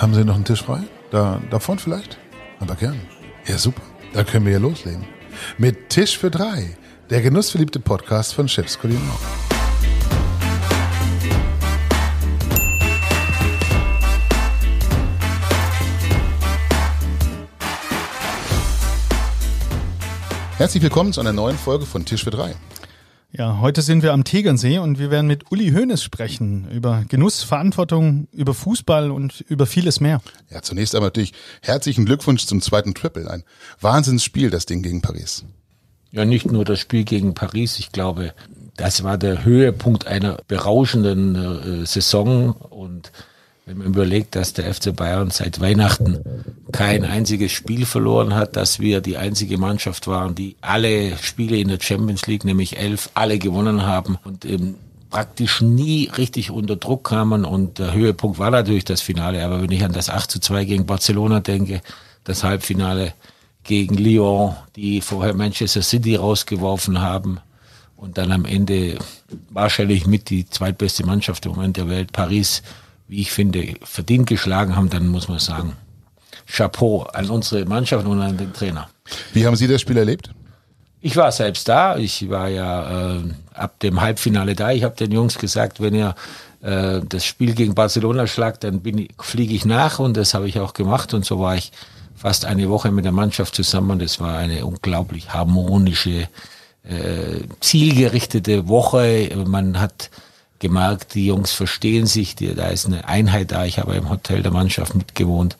Haben Sie noch einen Tisch frei? Da, da vorne vielleicht? Aber gern. Ja, super. Da können wir ja loslegen. Mit Tisch für drei. Der genussverliebte Podcast von Chefs Kulinar. Herzlich willkommen zu einer neuen Folge von Tisch für drei. Ja, heute sind wir am Tegernsee und wir werden mit Uli Hoeneß sprechen über Genuss, Verantwortung, über Fußball und über vieles mehr. Ja, zunächst einmal natürlich herzlichen Glückwunsch zum zweiten Triple. Ein Wahnsinnsspiel, das Ding gegen Paris. Ja, nicht nur das Spiel gegen Paris. Ich glaube, das war der Höhepunkt einer berauschenden äh, Saison und wenn man überlegt, dass der FC Bayern seit Weihnachten kein einziges Spiel verloren hat, dass wir die einzige Mannschaft waren, die alle Spiele in der Champions League, nämlich elf, alle gewonnen haben und eben praktisch nie richtig unter Druck kamen und der Höhepunkt war natürlich das Finale. Aber wenn ich an das 8 zu 2 gegen Barcelona denke, das Halbfinale gegen Lyon, die vorher Manchester City rausgeworfen haben und dann am Ende wahrscheinlich mit die zweitbeste Mannschaft im Moment der Welt, Paris, wie ich finde, verdient geschlagen haben, dann muss man sagen, Chapeau an unsere Mannschaft und an den Trainer. Wie haben Sie das Spiel erlebt? Ich war selbst da. Ich war ja äh, ab dem Halbfinale da. Ich habe den Jungs gesagt, wenn ihr äh, das Spiel gegen Barcelona schlagt, dann fliege ich nach und das habe ich auch gemacht und so war ich fast eine Woche mit der Mannschaft zusammen. Das war eine unglaublich harmonische, äh, zielgerichtete Woche. Man hat gemerkt, die Jungs verstehen sich, die, da ist eine Einheit da. Ich habe im Hotel der Mannschaft mitgewohnt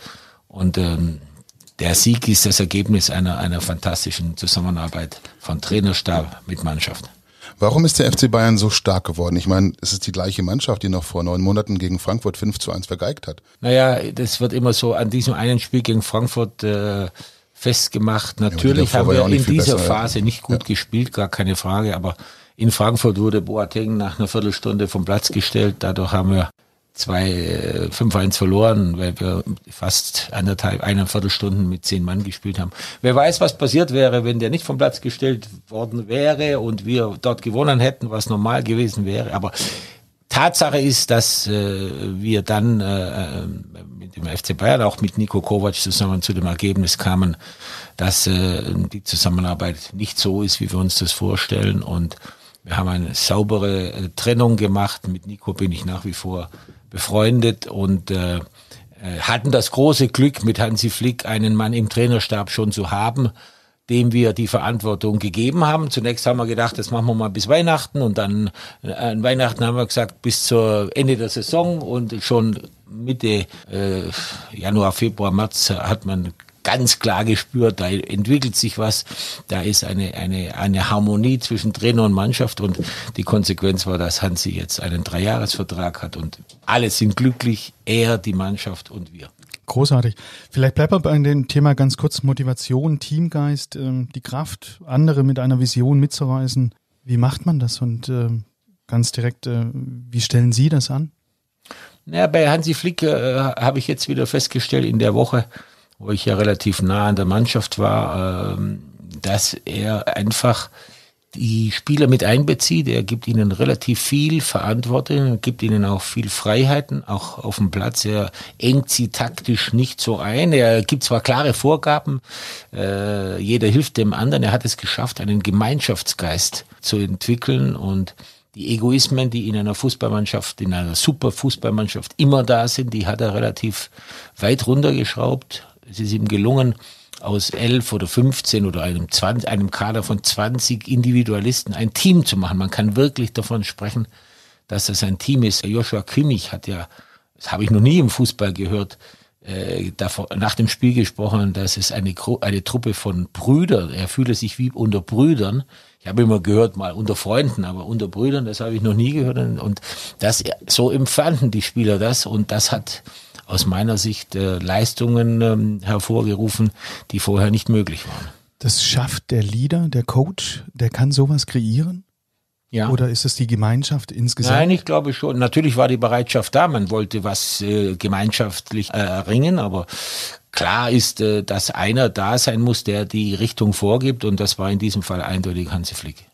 und ähm, der Sieg ist das Ergebnis einer, einer fantastischen Zusammenarbeit von Trainerstab mit Mannschaft. Warum ist der FC Bayern so stark geworden? Ich meine, es ist die gleiche Mannschaft, die noch vor neun Monaten gegen Frankfurt 5 zu 1 vergeigt hat. Naja, das wird immer so an diesem einen Spiel gegen Frankfurt äh, festgemacht. Natürlich ja, haben wir in dieser besser, Phase nicht gut ja. gespielt, gar keine Frage, aber in Frankfurt wurde Boateng nach einer Viertelstunde vom Platz gestellt. Dadurch haben wir zwei 5-1 äh, verloren, weil wir fast anderthalb, eine Viertelstunden mit zehn Mann gespielt haben. Wer weiß, was passiert wäre, wenn der nicht vom Platz gestellt worden wäre und wir dort gewonnen hätten, was normal gewesen wäre. Aber Tatsache ist, dass äh, wir dann äh, mit dem FC Bayern, auch mit Nico Kovac zusammen zu dem Ergebnis kamen, dass äh, die Zusammenarbeit nicht so ist, wie wir uns das vorstellen und wir haben eine saubere äh, Trennung gemacht. Mit Nico bin ich nach wie vor befreundet und äh, äh, hatten das große Glück, mit Hansi Flick einen Mann im Trainerstab schon zu haben, dem wir die Verantwortung gegeben haben. Zunächst haben wir gedacht, das machen wir mal bis Weihnachten und dann äh, an Weihnachten haben wir gesagt, bis zur Ende der Saison und schon Mitte äh, Januar, Februar, März hat man ganz klar gespürt, da entwickelt sich was, da ist eine, eine, eine Harmonie zwischen Trainer und Mannschaft und die Konsequenz war, dass Hansi jetzt einen Dreijahresvertrag hat und alle sind glücklich, er, die Mannschaft und wir. Großartig. Vielleicht bleibt man bei dem Thema ganz kurz Motivation, Teamgeist, ähm, die Kraft, andere mit einer Vision mitzureisen. Wie macht man das und ähm, ganz direkt, äh, wie stellen Sie das an? Ja, bei Hansi Flick äh, habe ich jetzt wieder festgestellt in der Woche, wo ich ja relativ nah an der Mannschaft war, ähm, dass er einfach die Spieler mit einbezieht. Er gibt ihnen relativ viel Verantwortung, gibt ihnen auch viel Freiheiten, auch auf dem Platz. Er engt sie taktisch nicht so ein. Er gibt zwar klare Vorgaben, äh, jeder hilft dem anderen. Er hat es geschafft, einen Gemeinschaftsgeist zu entwickeln und die Egoismen, die in einer Fußballmannschaft, in einer super Fußballmannschaft immer da sind, die hat er relativ weit runtergeschraubt es ist ihm gelungen, aus elf oder 15 oder einem, 20, einem Kader von 20 Individualisten ein Team zu machen. Man kann wirklich davon sprechen, dass das ein Team ist. Joshua Kimmich hat ja, das habe ich noch nie im Fußball gehört, äh, davor, nach dem Spiel gesprochen, dass es eine, eine Truppe von Brüdern, er fühle sich wie unter Brüdern. Ich habe immer gehört, mal unter Freunden, aber unter Brüdern, das habe ich noch nie gehört. Und das, so empfanden die Spieler das und das hat aus meiner Sicht äh, Leistungen ähm, hervorgerufen, die vorher nicht möglich waren. Das schafft der Leader, der Coach, der kann sowas kreieren? Ja. Oder ist es die Gemeinschaft insgesamt? Nein, ich glaube schon. Natürlich war die Bereitschaft da. Man wollte was äh, gemeinschaftlich äh, erringen, aber klar ist, äh, dass einer da sein muss, der die Richtung vorgibt und das war in diesem Fall eindeutig Hansi Flick.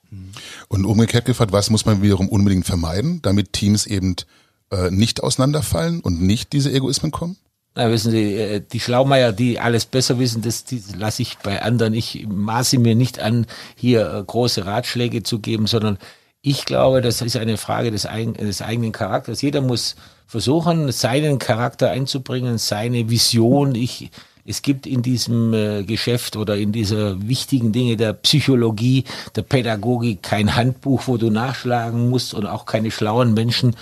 Und umgekehrt gefragt, was muss man wiederum unbedingt vermeiden, damit Teams eben äh, nicht auseinanderfallen und nicht diese Egoismen kommen? Na, wissen Sie, äh, die Schlaumeier, die alles besser wissen, das, lasse ich bei anderen. Ich maße mir nicht an, hier äh, große Ratschläge zu geben, sondern ich glaube, das ist eine Frage des, des eigenen Charakters. Jeder muss versuchen, seinen Charakter einzubringen, seine Vision. Ich, es gibt in diesem Geschäft oder in dieser wichtigen Dinge der Psychologie, der Pädagogik kein Handbuch, wo du nachschlagen musst und auch keine schlauen Menschen,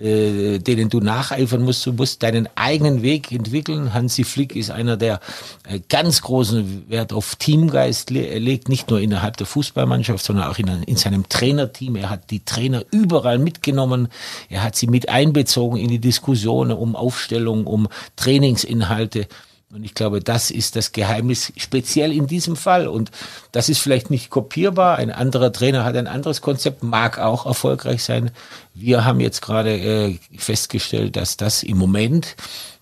äh, denen du nacheifern musst. Du musst deinen eigenen Weg entwickeln. Hansi Flick ist einer, der äh, ganz großen Wert auf Teamgeist le legt, nicht nur innerhalb der Fußballmannschaft, sondern auch in, in seinem Trainerteam. Er hat die Trainer überall mitgenommen. Er hat sie mit einbezogen in die Diskussionen um Aufstellung, um Trainingsinhalte. Und ich glaube, das ist das Geheimnis, speziell in diesem Fall. Und das ist vielleicht nicht kopierbar. Ein anderer Trainer hat ein anderes Konzept, mag auch erfolgreich sein. Wir haben jetzt gerade äh, festgestellt, dass das im Moment,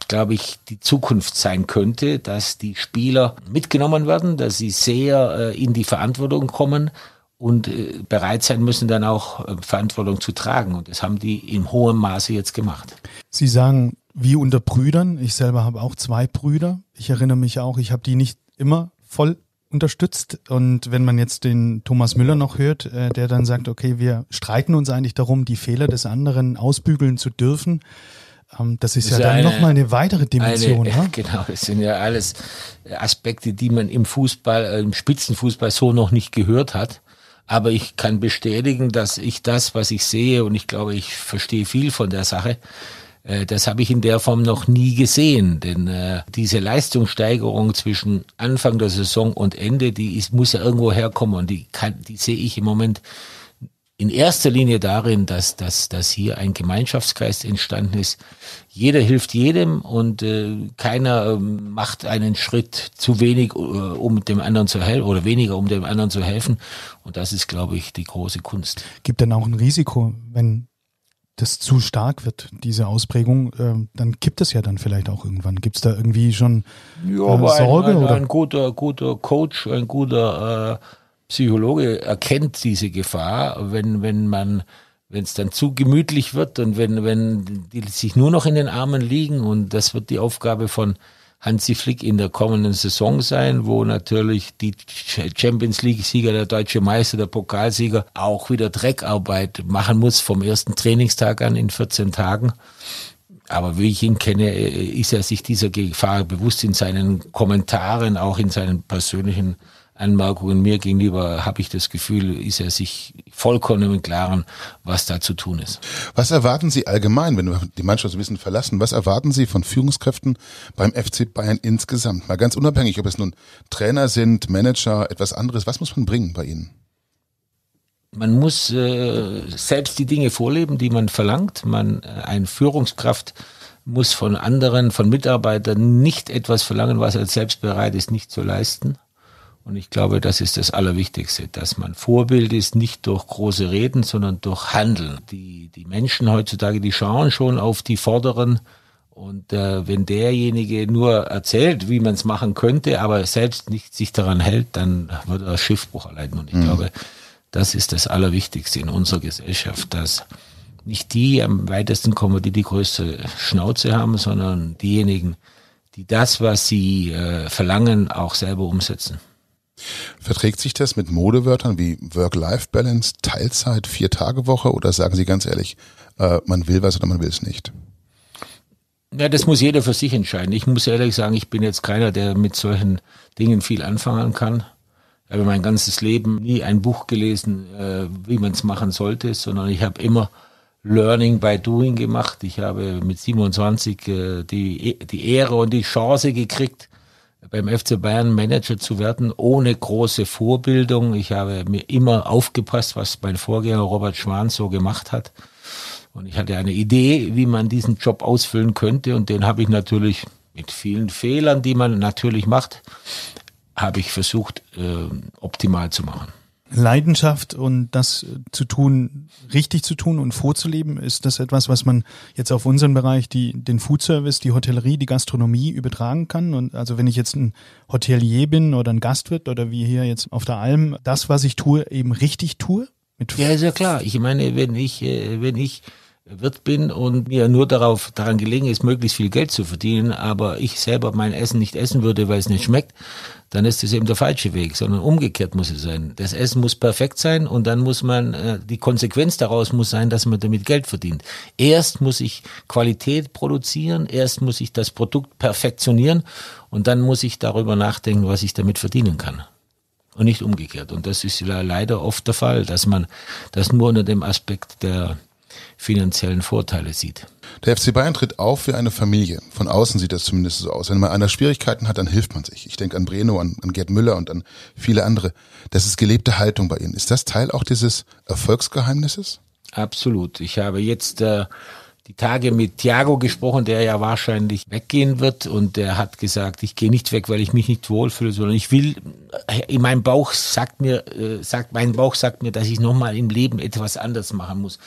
glaube ich, die Zukunft sein könnte, dass die Spieler mitgenommen werden, dass sie sehr äh, in die Verantwortung kommen und äh, bereit sein müssen, dann auch Verantwortung zu tragen. Und das haben die in hohem Maße jetzt gemacht. Sie sagen, wie unter Brüdern. Ich selber habe auch zwei Brüder. Ich erinnere mich auch, ich habe die nicht immer voll unterstützt. Und wenn man jetzt den Thomas Müller noch hört, äh, der dann sagt, okay, wir streiten uns eigentlich darum, die Fehler des anderen ausbügeln zu dürfen. Ähm, das ist das ja dann nochmal eine weitere Dimension. Eine, ja? Genau, das sind ja alles Aspekte, die man im Fußball, äh, im Spitzenfußball so noch nicht gehört hat. Aber ich kann bestätigen, dass ich das, was ich sehe, und ich glaube, ich verstehe viel von der Sache, das habe ich in der Form noch nie gesehen, denn äh, diese Leistungssteigerung zwischen Anfang der Saison und Ende, die ist, muss ja irgendwo herkommen und die, kann, die sehe ich im Moment in erster Linie darin, dass, dass, dass hier ein Gemeinschaftsgeist entstanden ist. Jeder hilft jedem und äh, keiner äh, macht einen Schritt zu wenig, äh, um dem anderen zu helfen oder weniger, um dem anderen zu helfen. Und das ist, glaube ich, die große Kunst. Gibt denn auch ein Risiko, wenn das zu stark wird, diese Ausprägung, äh, dann kippt es ja dann vielleicht auch irgendwann. Gibt es da irgendwie schon ja, äh, aber Sorge? Ein, ein, oder? ein guter, guter Coach, ein guter äh, Psychologe erkennt diese Gefahr, wenn, wenn man wenn es dann zu gemütlich wird und wenn, wenn die sich nur noch in den Armen liegen und das wird die Aufgabe von Hansi Flick in der kommenden Saison sein, wo natürlich die Champions League-Sieger, der deutsche Meister, der Pokalsieger auch wieder Dreckarbeit machen muss vom ersten Trainingstag an in 14 Tagen. Aber wie ich ihn kenne, ist er sich dieser Gefahr bewusst in seinen Kommentaren, auch in seinen persönlichen Anmerkungen mir gegenüber habe ich das Gefühl, ist er sich vollkommen im Klaren, was da zu tun ist. Was erwarten Sie allgemein, wenn wir die Mannschaft so ein bisschen verlassen, was erwarten Sie von Führungskräften beim FC Bayern insgesamt? Mal ganz unabhängig, ob es nun Trainer sind, Manager, etwas anderes, was muss man bringen bei Ihnen? Man muss äh, selbst die Dinge vorleben, die man verlangt. Man äh, ein Führungskraft muss von anderen, von Mitarbeitern nicht etwas verlangen, was er selbst bereit ist, nicht zu leisten. Und ich glaube, das ist das Allerwichtigste, dass man Vorbild ist, nicht durch große Reden, sondern durch Handeln. Die, die Menschen heutzutage, die schauen schon auf die Vorderen. Und äh, wenn derjenige nur erzählt, wie man es machen könnte, aber selbst nicht sich daran hält, dann wird er Schiffbruch erleiden. Und ich mhm. glaube, das ist das Allerwichtigste in unserer Gesellschaft, dass nicht die am weitesten kommen, die die größte Schnauze haben, sondern diejenigen, die das, was sie äh, verlangen, auch selber umsetzen. Verträgt sich das mit Modewörtern wie Work-Life-Balance, Teilzeit, Vier-Tage-Woche oder sagen Sie ganz ehrlich, äh, man will was oder man will es nicht? Ja, das muss jeder für sich entscheiden. Ich muss ehrlich sagen, ich bin jetzt keiner, der mit solchen Dingen viel anfangen kann. Ich habe mein ganzes Leben nie ein Buch gelesen, äh, wie man es machen sollte, sondern ich habe immer Learning by Doing gemacht. Ich habe mit 27 äh, die, die Ehre und die Chance gekriegt, beim FC Bayern Manager zu werden, ohne große Vorbildung. Ich habe mir immer aufgepasst, was mein Vorgänger Robert Schwan so gemacht hat. Und ich hatte eine Idee, wie man diesen Job ausfüllen könnte. Und den habe ich natürlich mit vielen Fehlern, die man natürlich macht, habe ich versucht, äh, optimal zu machen. Leidenschaft und das zu tun, richtig zu tun und vorzuleben, ist das etwas, was man jetzt auf unseren Bereich, die, den Food Service, die Hotellerie, die Gastronomie übertragen kann. Und also wenn ich jetzt ein Hotelier bin oder ein Gastwirt oder wie hier jetzt auf der Alm, das, was ich tue, eben richtig tue? Ja, ist ja klar. Ich meine, wenn ich, äh, wenn ich Wirt bin und mir nur darauf daran gelegen ist, möglichst viel Geld zu verdienen, aber ich selber mein Essen nicht essen würde, weil es nicht schmeckt, dann ist das eben der falsche Weg, sondern umgekehrt muss es sein. Das Essen muss perfekt sein und dann muss man, äh, die Konsequenz daraus muss sein, dass man damit Geld verdient. Erst muss ich Qualität produzieren, erst muss ich das Produkt perfektionieren und dann muss ich darüber nachdenken, was ich damit verdienen kann. Und nicht umgekehrt. Und das ist leider oft der Fall, dass man das nur unter dem Aspekt der finanziellen Vorteile sieht. Der FC Bayern tritt auf wie eine Familie. Von außen sieht das zumindest so aus. Wenn man einer Schwierigkeiten hat, dann hilft man sich. Ich denke an Breno, an, an Gerd Müller und an viele andere. Das ist gelebte Haltung bei Ihnen. Ist das Teil auch dieses Erfolgsgeheimnisses? Absolut. Ich habe jetzt äh, die Tage mit Thiago gesprochen, der ja wahrscheinlich weggehen wird und der hat gesagt, ich gehe nicht weg, weil ich mich nicht wohlfühle, sondern ich will, äh, in meinem Bauch sagt mir, äh, sagt, mein Bauch sagt mir, dass ich nochmal im Leben etwas anders machen muss.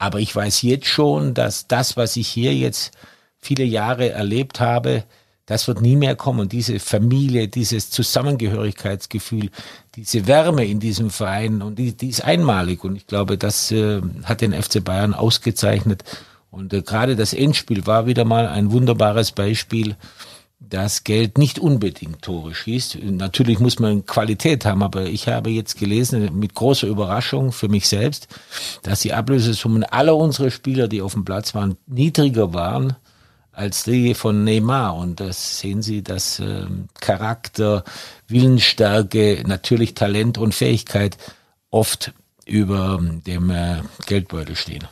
Aber ich weiß jetzt schon, dass das, was ich hier jetzt viele Jahre erlebt habe, das wird nie mehr kommen. Diese Familie, dieses Zusammengehörigkeitsgefühl, diese Wärme in diesem Verein und die, die ist einmalig. Und ich glaube, das äh, hat den FC Bayern ausgezeichnet. Und äh, gerade das Endspiel war wieder mal ein wunderbares Beispiel dass Geld nicht unbedingt Tore schießt. Natürlich muss man Qualität haben, aber ich habe jetzt gelesen, mit großer Überraschung für mich selbst, dass die Ablösesummen aller unserer Spieler, die auf dem Platz waren, niedriger waren als die von Neymar. Und das sehen Sie, dass äh, Charakter, Willensstärke, natürlich Talent und Fähigkeit oft über dem äh, Geldbeutel stehen.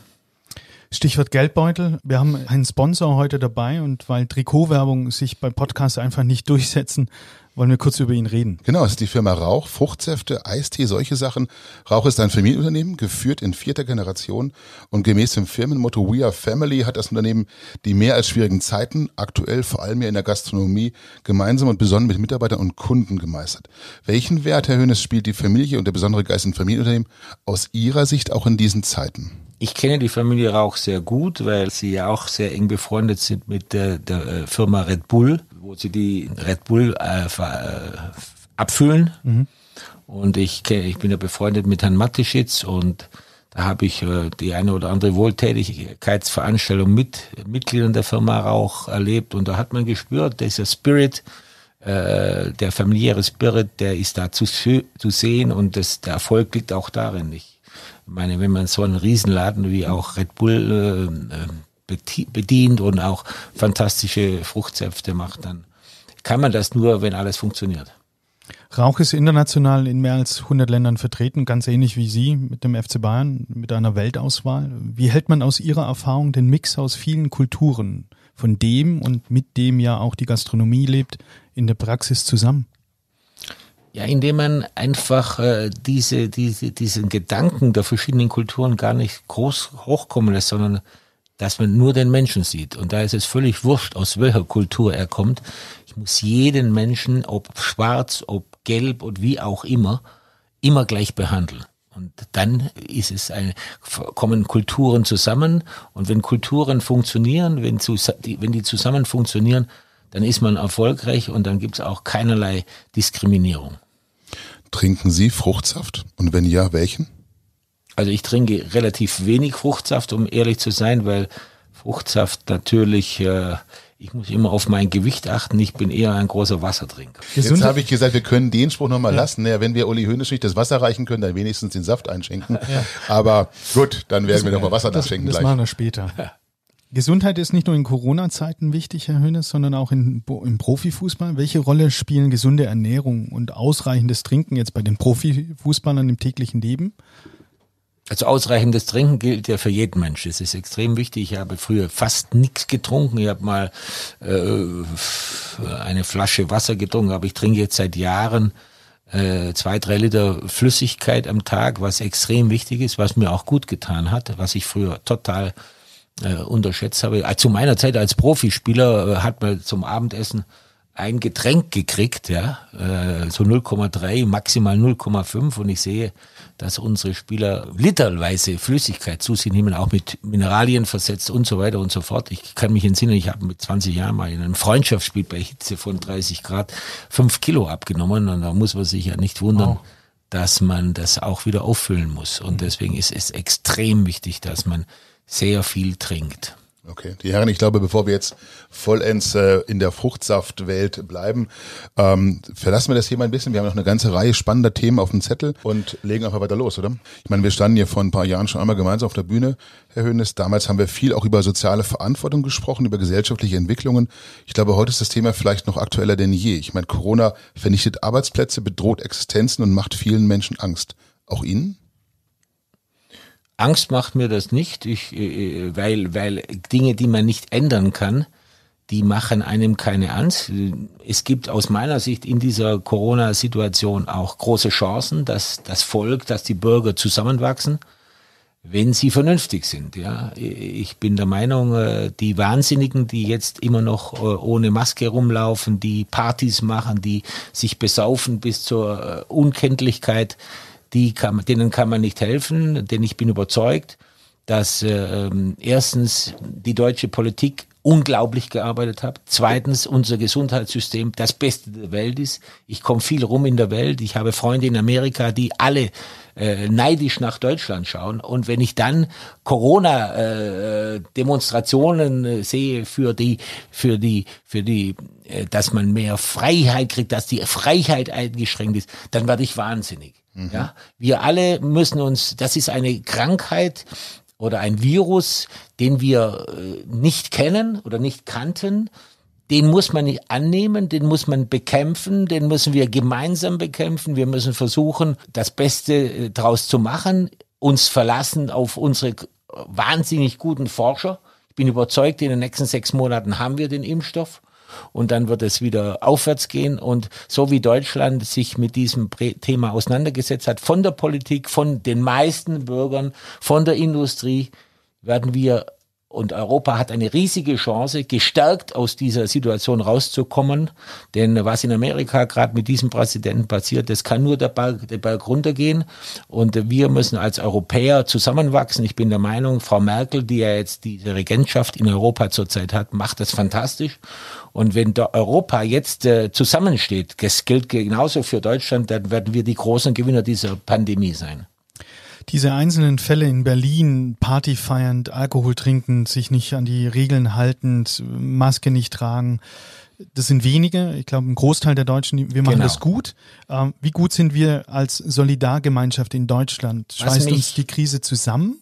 Stichwort Geldbeutel. Wir haben einen Sponsor heute dabei und weil Trikotwerbung sich beim Podcast einfach nicht durchsetzen, wollen wir kurz über ihn reden. Genau, es ist die Firma Rauch, Fruchtsäfte, Eistee, solche Sachen. Rauch ist ein Familienunternehmen, geführt in vierter Generation und gemäß dem Firmenmotto We Are Family hat das Unternehmen die mehr als schwierigen Zeiten, aktuell vor allem ja in der Gastronomie, gemeinsam und besonders mit Mitarbeitern und Kunden gemeistert. Welchen Wert, Herr Hönes, spielt die Familie und der besondere Geist im Familienunternehmen aus Ihrer Sicht auch in diesen Zeiten? Ich kenne die Familie Rauch sehr gut, weil sie ja auch sehr eng befreundet sind mit der, der äh, Firma Red Bull, wo sie die Red Bull äh, äh, abfüllen. Mhm. Und ich, kenne, ich bin ja befreundet mit Herrn Mateschitz und da habe ich äh, die eine oder andere Wohltätigkeitsveranstaltung mit Mitgliedern der Firma Rauch erlebt und da hat man gespürt, dieser Spirit, äh, der familiäre Spirit, der ist da zu, zu sehen und das, der Erfolg liegt auch darin. Ich meine, wenn man so einen Riesenladen wie auch Red Bull äh, äh bedient und auch fantastische Fruchtsäfte macht, dann kann man das nur, wenn alles funktioniert. Rauch ist international in mehr als 100 Ländern vertreten, ganz ähnlich wie Sie mit dem FC Bayern, mit einer Weltauswahl. Wie hält man aus Ihrer Erfahrung den Mix aus vielen Kulturen, von dem und mit dem ja auch die Gastronomie lebt, in der Praxis zusammen? Ja, indem man einfach äh, diese, diese, diesen Gedanken der verschiedenen Kulturen gar nicht groß hochkommen lässt, sondern dass man nur den Menschen sieht. Und da ist es völlig wurscht, aus welcher Kultur er kommt. Ich muss jeden Menschen, ob schwarz, ob gelb und wie auch immer, immer gleich behandeln. Und dann ist es eine, kommen Kulturen zusammen. Und wenn Kulturen funktionieren, wenn, zu, wenn die zusammen funktionieren, dann ist man erfolgreich und dann gibt es auch keinerlei Diskriminierung. Trinken Sie Fruchtsaft? Und wenn ja, welchen? Also ich trinke relativ wenig Fruchtsaft, um ehrlich zu sein, weil Fruchtsaft natürlich, äh, ich muss immer auf mein Gewicht achten. Ich bin eher ein großer Wassertrinker. Jetzt habe ich gesagt, wir können den Spruch nochmal ja. lassen. Naja, wenn wir Uli Hoeneß nicht das Wasser reichen können, dann wenigstens den Saft einschenken. Ja. Aber gut, dann werden das, wir nochmal Wasser nachschenken das gleich. Das machen wir später. Gesundheit ist nicht nur in Corona-Zeiten wichtig, Herr Hönes, sondern auch in, im Profifußball. Welche Rolle spielen gesunde Ernährung und ausreichendes Trinken jetzt bei den Profifußballern im täglichen Leben? Also ausreichendes Trinken gilt ja für jeden Mensch. Das ist extrem wichtig. Ich habe früher fast nichts getrunken. Ich habe mal äh, eine Flasche Wasser getrunken, aber ich trinke jetzt seit Jahren äh, zwei, drei Liter Flüssigkeit am Tag, was extrem wichtig ist, was mir auch gut getan hat, was ich früher total äh, unterschätzt habe. Äh, zu meiner Zeit als Profispieler äh, hat man zum Abendessen ein Getränk gekriegt, ja, äh, so 0,3, maximal 0,5 und ich sehe, dass unsere Spieler literweise Flüssigkeit zu sich nehmen, auch mit Mineralien versetzt und so weiter und so fort. Ich kann mich entsinnen, ich habe mit 20 Jahren mal in einem Freundschaftsspiel bei Hitze von 30 Grad 5 Kilo abgenommen und da muss man sich ja nicht wundern, oh. dass man das auch wieder auffüllen muss. Und deswegen ist es extrem wichtig, dass man sehr viel trinkt. Okay, die Herren, ich glaube, bevor wir jetzt vollends äh, in der Fruchtsaftwelt bleiben, ähm, verlassen wir das Thema ein bisschen. Wir haben noch eine ganze Reihe spannender Themen auf dem Zettel und legen einfach weiter los, oder? Ich meine, wir standen hier vor ein paar Jahren schon einmal gemeinsam auf der Bühne, Herr Höhnes. Damals haben wir viel auch über soziale Verantwortung gesprochen, über gesellschaftliche Entwicklungen. Ich glaube, heute ist das Thema vielleicht noch aktueller denn je. Ich meine, Corona vernichtet Arbeitsplätze, bedroht Existenzen und macht vielen Menschen Angst. Auch Ihnen? Angst macht mir das nicht, ich, äh, äh, weil, weil Dinge, die man nicht ändern kann, die machen einem keine Angst. Es gibt aus meiner Sicht in dieser Corona-Situation auch große Chancen, dass das Volk, dass die Bürger zusammenwachsen, wenn sie vernünftig sind. Ja, ich bin der Meinung, äh, die Wahnsinnigen, die jetzt immer noch ohne Maske rumlaufen, die Partys machen, die sich besaufen bis zur Unkenntlichkeit, die kann, denen kann man nicht helfen, denn ich bin überzeugt, dass äh, erstens die deutsche Politik unglaublich gearbeitet hat. Zweitens, unser Gesundheitssystem das Beste der Welt ist. Ich komme viel rum in der Welt. Ich habe Freunde in Amerika, die alle äh, neidisch nach Deutschland schauen. Und wenn ich dann Corona-Demonstrationen äh, äh, sehe für die, für die, für die, äh, dass man mehr Freiheit kriegt, dass die Freiheit eingeschränkt ist, dann werde ich wahnsinnig. Mhm. Ja, wir alle müssen uns, das ist eine Krankheit oder ein Virus, den wir äh, nicht kennen oder nicht kannten. Den muss man nicht annehmen, den muss man bekämpfen, den müssen wir gemeinsam bekämpfen. Wir müssen versuchen, das Beste äh, daraus zu machen, uns verlassen auf unsere wahnsinnig guten Forscher. Ich bin überzeugt, in den nächsten sechs Monaten haben wir den Impfstoff und dann wird es wieder aufwärts gehen. Und so wie Deutschland sich mit diesem Thema auseinandergesetzt hat, von der Politik, von den meisten Bürgern, von der Industrie, werden wir und Europa hat eine riesige Chance, gestärkt aus dieser Situation rauszukommen. Denn was in Amerika gerade mit diesem Präsidenten passiert, das kann nur der Berg, der Berg runtergehen. Und wir müssen als Europäer zusammenwachsen. Ich bin der Meinung, Frau Merkel, die ja jetzt diese Regentschaft in Europa zurzeit hat, macht das fantastisch. Und wenn Europa jetzt äh, zusammensteht, das gilt genauso für Deutschland, dann werden wir die großen Gewinner dieser Pandemie sein. Diese einzelnen Fälle in Berlin, Party feiernd, Alkohol trinkend, sich nicht an die Regeln haltend, Maske nicht tragen, das sind wenige. Ich glaube, ein Großteil der Deutschen, wir machen genau. das gut. Ähm, wie gut sind wir als Solidargemeinschaft in Deutschland? Schweißt uns die Krise zusammen?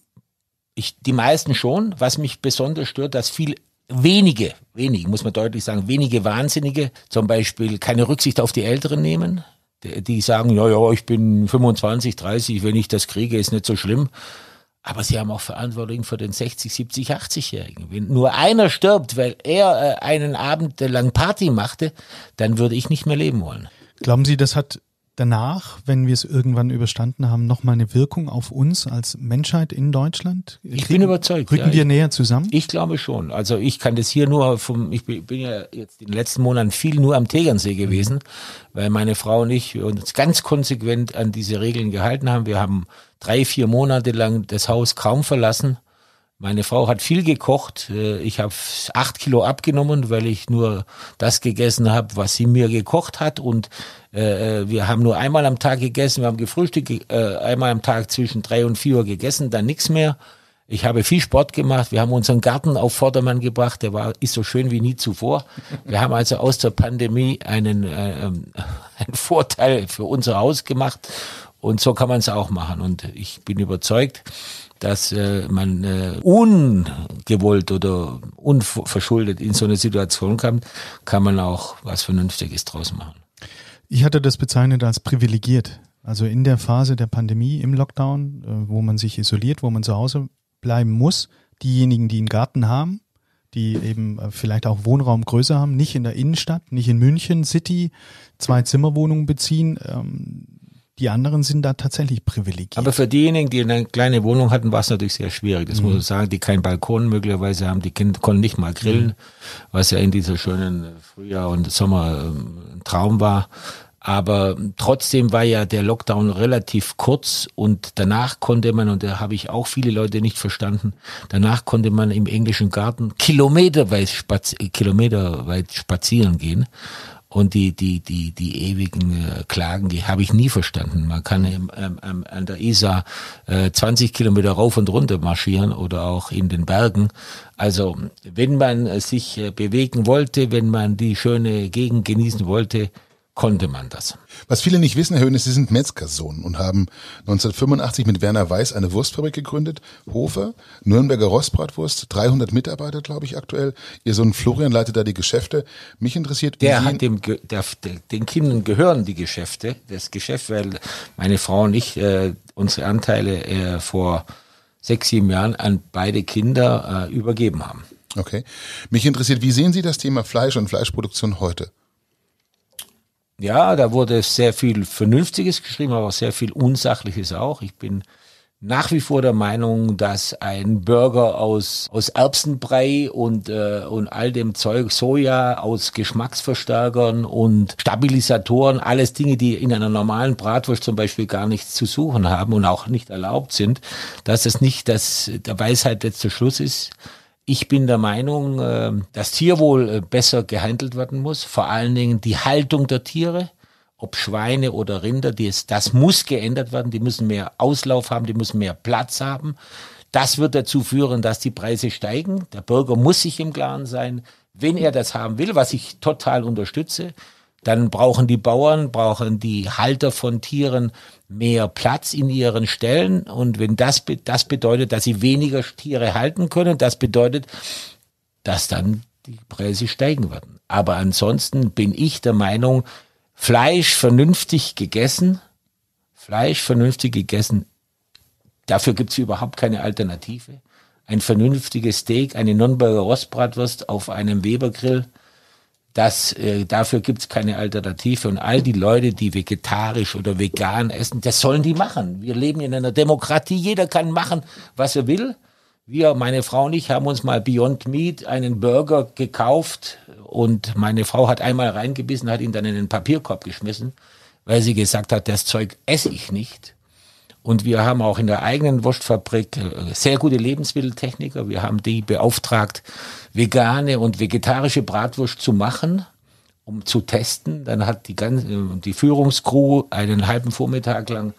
Ich, die meisten schon. Was mich besonders stört, dass viel wenige, wenige, muss man deutlich sagen, wenige Wahnsinnige zum Beispiel keine Rücksicht auf die Älteren nehmen, die sagen, ja, ja, ich bin 25, 30, wenn ich das kriege, ist nicht so schlimm. Aber sie haben auch Verantwortung für den 60, 70, 80-Jährigen. Wenn nur einer stirbt, weil er äh, einen Abend lang Party machte, dann würde ich nicht mehr leben wollen. Glauben Sie, das hat danach, wenn wir es irgendwann überstanden haben, nochmal eine Wirkung auf uns als Menschheit in Deutschland? Kriegen, ich bin überzeugt. Rücken ja, wir näher zusammen? Ich glaube schon. Also ich kann das hier nur vom, ich bin, ja jetzt in den letzten Monaten viel nur am Tegernsee gewesen, weil meine Frau und ich uns ganz konsequent an diese Regeln gehalten haben. Wir haben drei, vier Monate lang das Haus kaum verlassen meine Frau hat viel gekocht. Äh, ich habe acht Kilo abgenommen, weil ich nur das gegessen habe, was sie mir gekocht hat. Und äh, äh, wir haben nur einmal am Tag gegessen. Wir haben gefrühstückt, äh, einmal am Tag zwischen drei und vier Uhr gegessen, dann nichts mehr. Ich habe viel Sport gemacht. Wir haben unseren Garten auf Vordermann gebracht. Der war ist so schön wie nie zuvor. Wir haben also aus der Pandemie einen, äh, einen Vorteil für unser Haus gemacht. Und so kann man es auch machen. Und ich bin überzeugt, dass äh, man äh, ungewollt oder unverschuldet in so eine Situation kommt, kann man auch was Vernünftiges draus machen. Ich hatte das bezeichnet als privilegiert. Also in der Phase der Pandemie, im Lockdown, äh, wo man sich isoliert, wo man zu Hause bleiben muss, diejenigen, die einen Garten haben, die eben vielleicht auch Wohnraum größer haben, nicht in der Innenstadt, nicht in München City, zwei Zimmerwohnungen beziehen, ähm, die anderen sind da tatsächlich privilegiert. Aber für diejenigen, die eine kleine Wohnung hatten, war es natürlich sehr schwierig. Das mhm. muss man sagen, die keinen Balkon möglicherweise haben, die Kinder konnten nicht mal grillen, mhm. was ja in dieser schönen Frühjahr und Sommer ähm, ein Traum war. Aber trotzdem war ja der Lockdown relativ kurz und danach konnte man, und da habe ich auch viele Leute nicht verstanden, danach konnte man im englischen Garten kilometerweit, spazi kilometerweit spazieren gehen. Und die, die, die, die ewigen äh, Klagen, die habe ich nie verstanden. Man kann im, ähm, an der Isar äh, 20 Kilometer rauf und runter marschieren oder auch in den Bergen. Also wenn man sich äh, bewegen wollte, wenn man die schöne Gegend genießen wollte, konnte man das. Was viele nicht wissen, Herr Höhnes, Sie sind Metzgersohn und haben 1985 mit Werner Weiß eine Wurstfabrik gegründet, Hofer, Nürnberger Rostbratwurst, 300 Mitarbeiter, glaube ich, aktuell. Ihr Sohn Florian leitet da die Geschäfte. Mich interessiert... Der hat dem, der, den Kindern gehören die Geschäfte, das Geschäft, weil meine Frau und ich äh, unsere Anteile äh, vor sechs, sieben Jahren an beide Kinder äh, übergeben haben. Okay. Mich interessiert, wie sehen Sie das Thema Fleisch und Fleischproduktion heute? Ja, da wurde sehr viel Vernünftiges geschrieben, aber sehr viel Unsachliches auch. Ich bin nach wie vor der Meinung, dass ein Burger aus, aus Erbsenbrei und, äh, und all dem Zeug, Soja, aus Geschmacksverstärkern und Stabilisatoren, alles Dinge, die in einer normalen Bratwurst zum Beispiel gar nichts zu suchen haben und auch nicht erlaubt sind, dass es nicht das, der Weisheit letzter Schluss ist. Ich bin der Meinung, äh, dass Tierwohl äh, besser gehandelt werden muss. Vor allen Dingen die Haltung der Tiere, ob Schweine oder Rinder, das, das muss geändert werden. Die müssen mehr Auslauf haben, die müssen mehr Platz haben. Das wird dazu führen, dass die Preise steigen. Der Bürger muss sich im Klaren sein, wenn er das haben will, was ich total unterstütze, dann brauchen die Bauern, brauchen die Halter von Tieren mehr Platz in ihren Ställen. Und wenn das, das bedeutet, dass sie weniger Tiere halten können, das bedeutet, dass dann die Preise steigen werden. Aber ansonsten bin ich der Meinung, Fleisch vernünftig gegessen, Fleisch vernünftig gegessen, dafür gibt es überhaupt keine Alternative. Ein vernünftiges Steak, eine Nürnberger Rostbratwurst auf einem Webergrill, das, äh, dafür gibt's keine Alternative. Und all die Leute, die vegetarisch oder vegan essen, das sollen die machen. Wir leben in einer Demokratie. Jeder kann machen, was er will. Wir, meine Frau und ich, haben uns mal Beyond Meat einen Burger gekauft und meine Frau hat einmal reingebissen, hat ihn dann in den Papierkorb geschmissen, weil sie gesagt hat, das Zeug esse ich nicht. Und wir haben auch in der eigenen Wurstfabrik äh, sehr gute Lebensmitteltechniker. Wir haben die beauftragt, vegane und vegetarische Bratwurst zu machen, um zu testen. Dann hat die ganze, äh, die Führungskrew einen halben Vormittag lang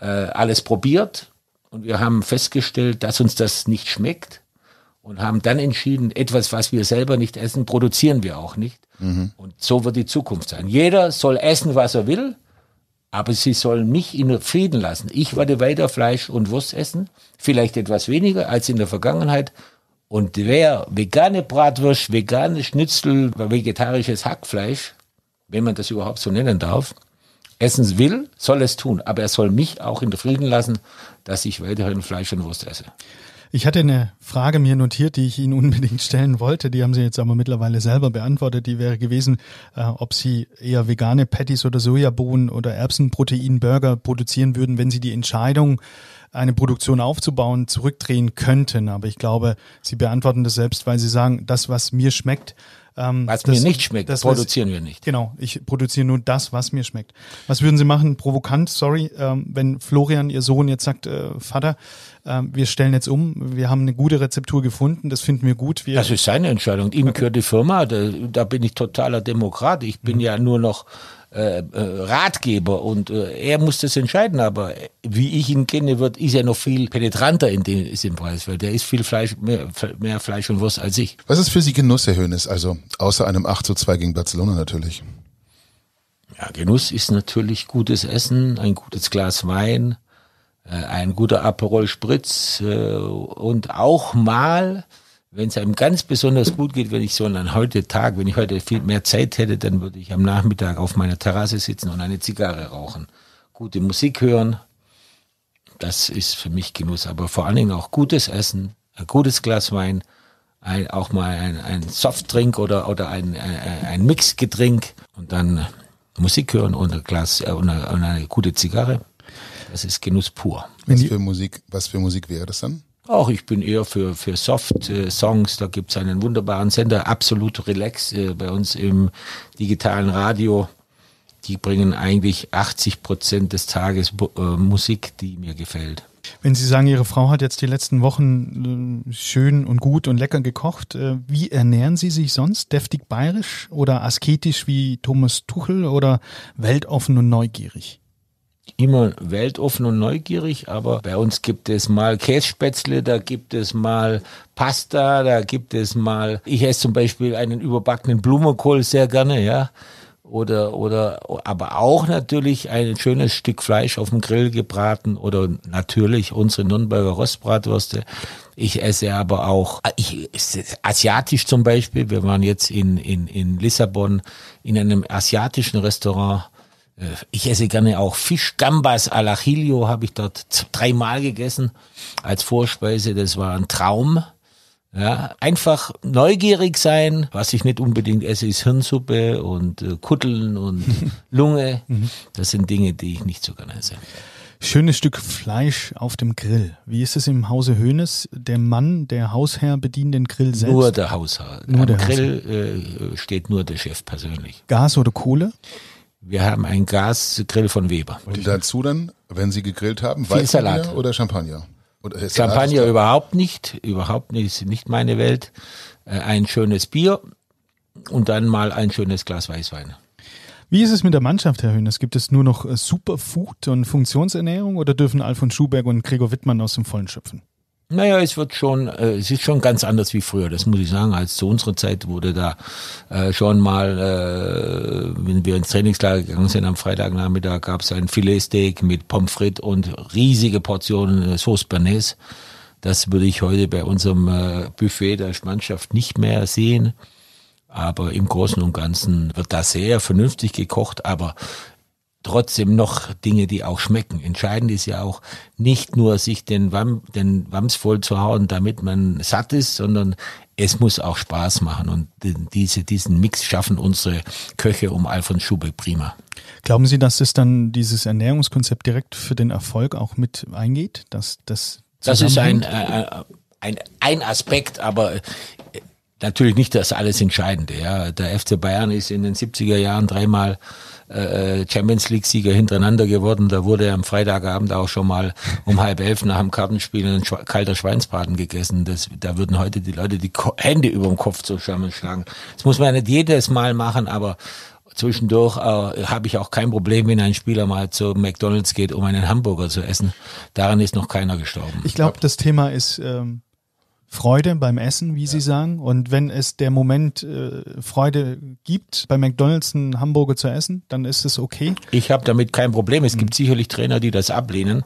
äh, alles probiert. Und wir haben festgestellt, dass uns das nicht schmeckt. Und haben dann entschieden, etwas, was wir selber nicht essen, produzieren wir auch nicht. Mhm. Und so wird die Zukunft sein. Jeder soll essen, was er will aber sie sollen mich in Frieden lassen. Ich werde weiter Fleisch und Wurst essen, vielleicht etwas weniger als in der Vergangenheit. Und wer vegane Bratwurst, vegane Schnitzel, vegetarisches Hackfleisch, wenn man das überhaupt so nennen darf, essen will, soll es tun. Aber er soll mich auch in Frieden lassen, dass ich weiterhin Fleisch und Wurst esse. Ich hatte eine Frage mir notiert, die ich Ihnen unbedingt stellen wollte. Die haben Sie jetzt aber mittlerweile selber beantwortet. Die wäre gewesen, äh, ob Sie eher vegane Patties oder Sojabohnen oder Erbsenproteinburger produzieren würden, wenn Sie die Entscheidung, eine Produktion aufzubauen, zurückdrehen könnten. Aber ich glaube, Sie beantworten das selbst, weil Sie sagen, das, was mir schmeckt, ähm, was das, mir nicht schmeckt, das produzieren wir nicht. Genau, ich produziere nur das, was mir schmeckt. Was würden Sie machen, provokant, sorry, ähm, wenn Florian, Ihr Sohn, jetzt sagt, äh, Vater, äh, wir stellen jetzt um, wir haben eine gute Rezeptur gefunden, das finden wir gut. Wir das ist seine Entscheidung. Ihm gehört die Firma, da, da bin ich totaler Demokrat. Ich bin mhm. ja nur noch äh, äh, Ratgeber und äh, er muss das entscheiden, aber wie ich ihn kenne, wird, ist er noch viel penetranter in dem, ist im Preis, weil der ist viel Fleisch, mehr, mehr Fleisch und Wurst als ich. Was ist für Sie Genuss, Herr Hönes? Also außer einem 8 zu 2 gegen Barcelona natürlich. Ja, Genuss ist natürlich gutes Essen, ein gutes Glas Wein, äh, ein guter Aperol Spritz äh, und auch mal wenn es einem ganz besonders gut geht, wenn ich so an heute Tag, wenn ich heute viel mehr Zeit hätte, dann würde ich am Nachmittag auf meiner Terrasse sitzen und eine Zigarre rauchen. Gute Musik hören, das ist für mich Genuss. Aber vor allen Dingen auch gutes Essen, ein gutes Glas Wein, ein, auch mal ein, ein Softdrink oder, oder ein, ein, ein Mixgetränk und dann Musik hören und ein Glas äh, und eine, und eine gute Zigarre. Das ist Genuss pur. Was für Musik, was für Musik wäre das dann? Auch ich bin eher für, für Soft-Songs. Da gibt's einen wunderbaren Sender, Absolut Relax, äh, bei uns im digitalen Radio. Die bringen eigentlich 80 Prozent des Tages äh, Musik, die mir gefällt. Wenn Sie sagen, Ihre Frau hat jetzt die letzten Wochen äh, schön und gut und lecker gekocht, äh, wie ernähren Sie sich sonst? Deftig bayerisch oder asketisch wie Thomas Tuchel oder weltoffen und neugierig? Immer weltoffen und neugierig, aber bei uns gibt es mal Kässpätzle, da gibt es mal Pasta, da gibt es mal, ich esse zum Beispiel einen überbackenen Blumenkohl sehr gerne, ja. Oder, oder, aber auch natürlich ein schönes Stück Fleisch auf dem Grill gebraten oder natürlich unsere Nürnberger Rostbratwürste. Ich esse aber auch, ich, asiatisch zum Beispiel. Wir waren jetzt in, in, in Lissabon in einem asiatischen Restaurant ich esse gerne auch Fisch, Gambas al Achillo habe ich dort dreimal gegessen als Vorspeise. Das war ein Traum. Ja, einfach neugierig sein. Was ich nicht unbedingt esse, ist Hirnsuppe und äh, Kutteln und Lunge. Mhm. Das sind Dinge, die ich nicht so gerne esse. Schönes Stück Fleisch auf dem Grill. Wie ist es im Hause Höhnes? Der Mann, der Hausherr bedient den Grill selbst? Nur der Hausherr. Nur Am der Grill äh, steht nur der Chef persönlich. Gas oder Kohle? Wir haben einen Gasgrill von Weber. Und dazu dann, wenn Sie gegrillt haben, Weißbier oder Champagner? Oder Champagner überhaupt nicht, überhaupt nicht, ist nicht meine Welt. Äh, ein schönes Bier und dann mal ein schönes Glas Weißwein. Wie ist es mit der Mannschaft, Herr Höhnes? Gibt es nur noch äh, Superfood und Funktionsernährung oder dürfen Alfons Schuberg und Gregor Wittmann aus dem Vollen schöpfen? Naja, es wird schon, äh, es ist schon ganz anders wie früher, das muss ich sagen. Als zu unserer Zeit wurde da äh, schon mal, äh, wenn wir ins Trainingslager gegangen sind am Freitagnachmittag, gab es ein Filetsteak mit Pommes frites und riesige Portionen äh, Sauce Bernays. Das würde ich heute bei unserem äh, Buffet der Mannschaft nicht mehr sehen. Aber im Großen und Ganzen wird da sehr vernünftig gekocht, aber trotzdem noch Dinge, die auch schmecken. Entscheidend ist ja auch nicht nur sich den, Wam, den Wams voll zu hauen, damit man satt ist, sondern es muss auch Spaß machen. Und diese, diesen Mix schaffen unsere Köche um Alfons Schubeck prima. Glauben Sie, dass es dann dieses Ernährungskonzept direkt für den Erfolg auch mit eingeht? Dass das, das ist ein, äh, äh, ein, ein Aspekt, aber äh, natürlich nicht das alles Entscheidende. Ja. Der FC Bayern ist in den 70er Jahren dreimal Champions League-Sieger hintereinander geworden. Da wurde am Freitagabend auch schon mal um halb elf nach dem Kartenspiel ein Schwe kalter Schweinsbraten gegessen. Das, da würden heute die Leute die Ko Hände über dem Kopf zusammenschlagen. Das muss man ja nicht jedes Mal machen, aber zwischendurch äh, habe ich auch kein Problem, wenn ein Spieler mal zu McDonalds geht, um einen Hamburger zu essen. Daran ist noch keiner gestorben. Ich glaube, das Thema ist ähm, Freude beim Essen, wie ja. Sie sagen. Und wenn es der Moment äh, Freude gibt, bei McDonalds einen Hamburger zu essen, dann ist es okay. Ich habe damit kein Problem. Es mhm. gibt sicherlich Trainer, die das ablehnen.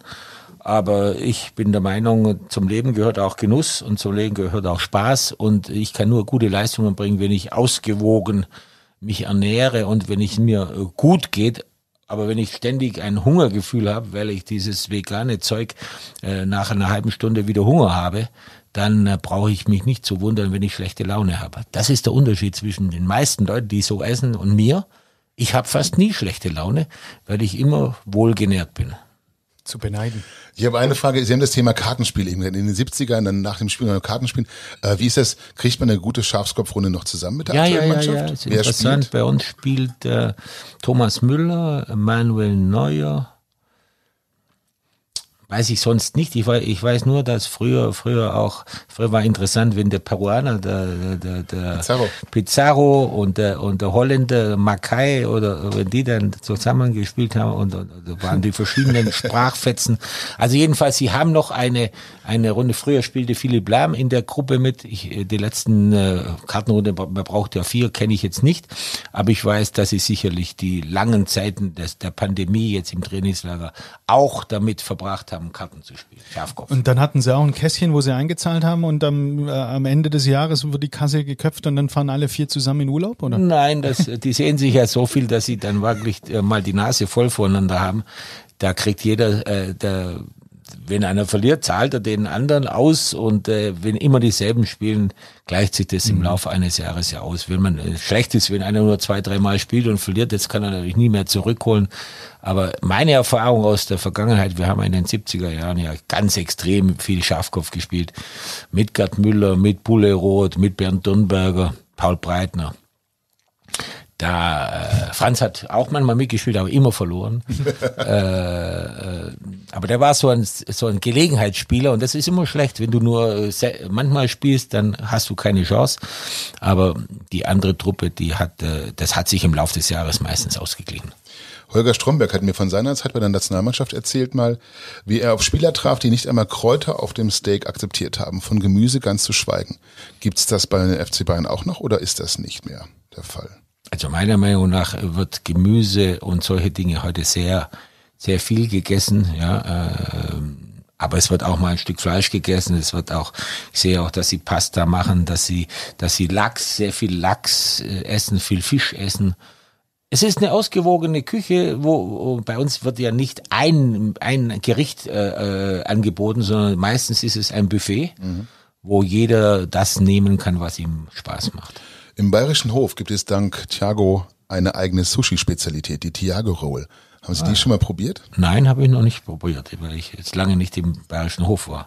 Aber ich bin der Meinung, zum Leben gehört auch Genuss und zum Leben gehört auch Spaß. Und ich kann nur gute Leistungen bringen, wenn ich ausgewogen mich ernähre und wenn es mir äh, gut geht, aber wenn ich ständig ein Hungergefühl habe, weil ich dieses vegane Zeug äh, nach einer halben Stunde wieder Hunger habe, dann äh, brauche ich mich nicht zu wundern, wenn ich schlechte Laune habe. Das ist der Unterschied zwischen den meisten Leuten, die so essen, und mir. Ich habe fast nie schlechte Laune, weil ich immer wohlgenährt bin. Zu beneiden. Ich habe eine Frage. Sie haben das Thema Kartenspiel eben in den 70ern, dann nach dem Spiel noch Kartenspielen. Äh, wie ist das? Kriegt man eine gute Schafskopfrunde noch zusammen mit der ja, aktuellen ja, Mannschaft? Ja, ja, ist Wer interessant. Spielt? Bei uns spielt äh, Thomas Müller, Manuel Neuer, weiß ich sonst nicht. Ich weiß, ich weiß nur, dass früher, früher auch, früher war interessant, wenn der Peruaner, der, der, der Pizarro. Pizarro und der, und der Holländer Mackay oder wenn die dann zusammen gespielt haben und, und, und waren die verschiedenen Sprachfetzen. Also jedenfalls, sie haben noch eine, eine Runde. Früher spielte Philipp Lahm in der Gruppe mit. Ich, die letzten äh, Kartenrunde, man braucht ja vier, kenne ich jetzt nicht. Aber ich weiß, dass sie sicherlich die langen Zeiten des, der Pandemie jetzt im Trainingslager auch damit verbracht haben, haben, Karten zu spielen. Schafkopf. Und dann hatten sie auch ein Kästchen, wo sie eingezahlt haben und am, äh, am Ende des Jahres wird die Kasse geköpft und dann fahren alle vier zusammen in Urlaub, oder? Nein, das, die sehen sich ja so viel, dass sie dann wirklich äh, mal die Nase voll voneinander haben. Da kriegt jeder, äh, der wenn einer verliert, zahlt er den anderen aus und äh, wenn immer dieselben spielen, gleicht sich das mhm. im Laufe eines Jahres ja aus. Wenn man äh, schlecht ist, wenn einer nur zwei, dreimal spielt und verliert, jetzt kann er natürlich nie mehr zurückholen. Aber meine Erfahrung aus der Vergangenheit, wir haben in den 70er Jahren ja ganz extrem viel Schafkopf gespielt. Mit Gerd Müller, mit Bulle Roth, mit Bernd Dürnberger, Paul Breitner da äh, Franz hat auch manchmal mitgespielt, aber immer verloren. äh, äh, aber der war so ein so ein Gelegenheitsspieler und das ist immer schlecht, wenn du nur äh, manchmal spielst, dann hast du keine Chance. Aber die andere Truppe, die hat, äh, das hat sich im Laufe des Jahres meistens ausgeglichen. Holger Stromberg hat mir von seiner Zeit bei der Nationalmannschaft erzählt mal, wie er auf Spieler traf, die nicht einmal Kräuter auf dem Steak akzeptiert haben, von Gemüse ganz zu schweigen. Gibt's das bei den FC Bayern auch noch oder ist das nicht mehr der Fall? Also meiner Meinung nach wird Gemüse und solche Dinge heute sehr, sehr viel gegessen, ja, äh, aber es wird auch mal ein Stück Fleisch gegessen. Es wird auch, ich sehe auch, dass sie Pasta machen, dass sie, dass sie Lachs, sehr viel Lachs äh, essen, viel Fisch essen. Es ist eine ausgewogene Küche, wo, wo bei uns wird ja nicht ein, ein Gericht äh, äh, angeboten, sondern meistens ist es ein Buffet, mhm. wo jeder das nehmen kann, was ihm Spaß macht. Im Bayerischen Hof gibt es dank Thiago eine eigene Sushi-Spezialität, die Thiago Roll. Haben Sie ah. die schon mal probiert? Nein, habe ich noch nicht probiert, weil ich jetzt lange nicht im Bayerischen Hof war.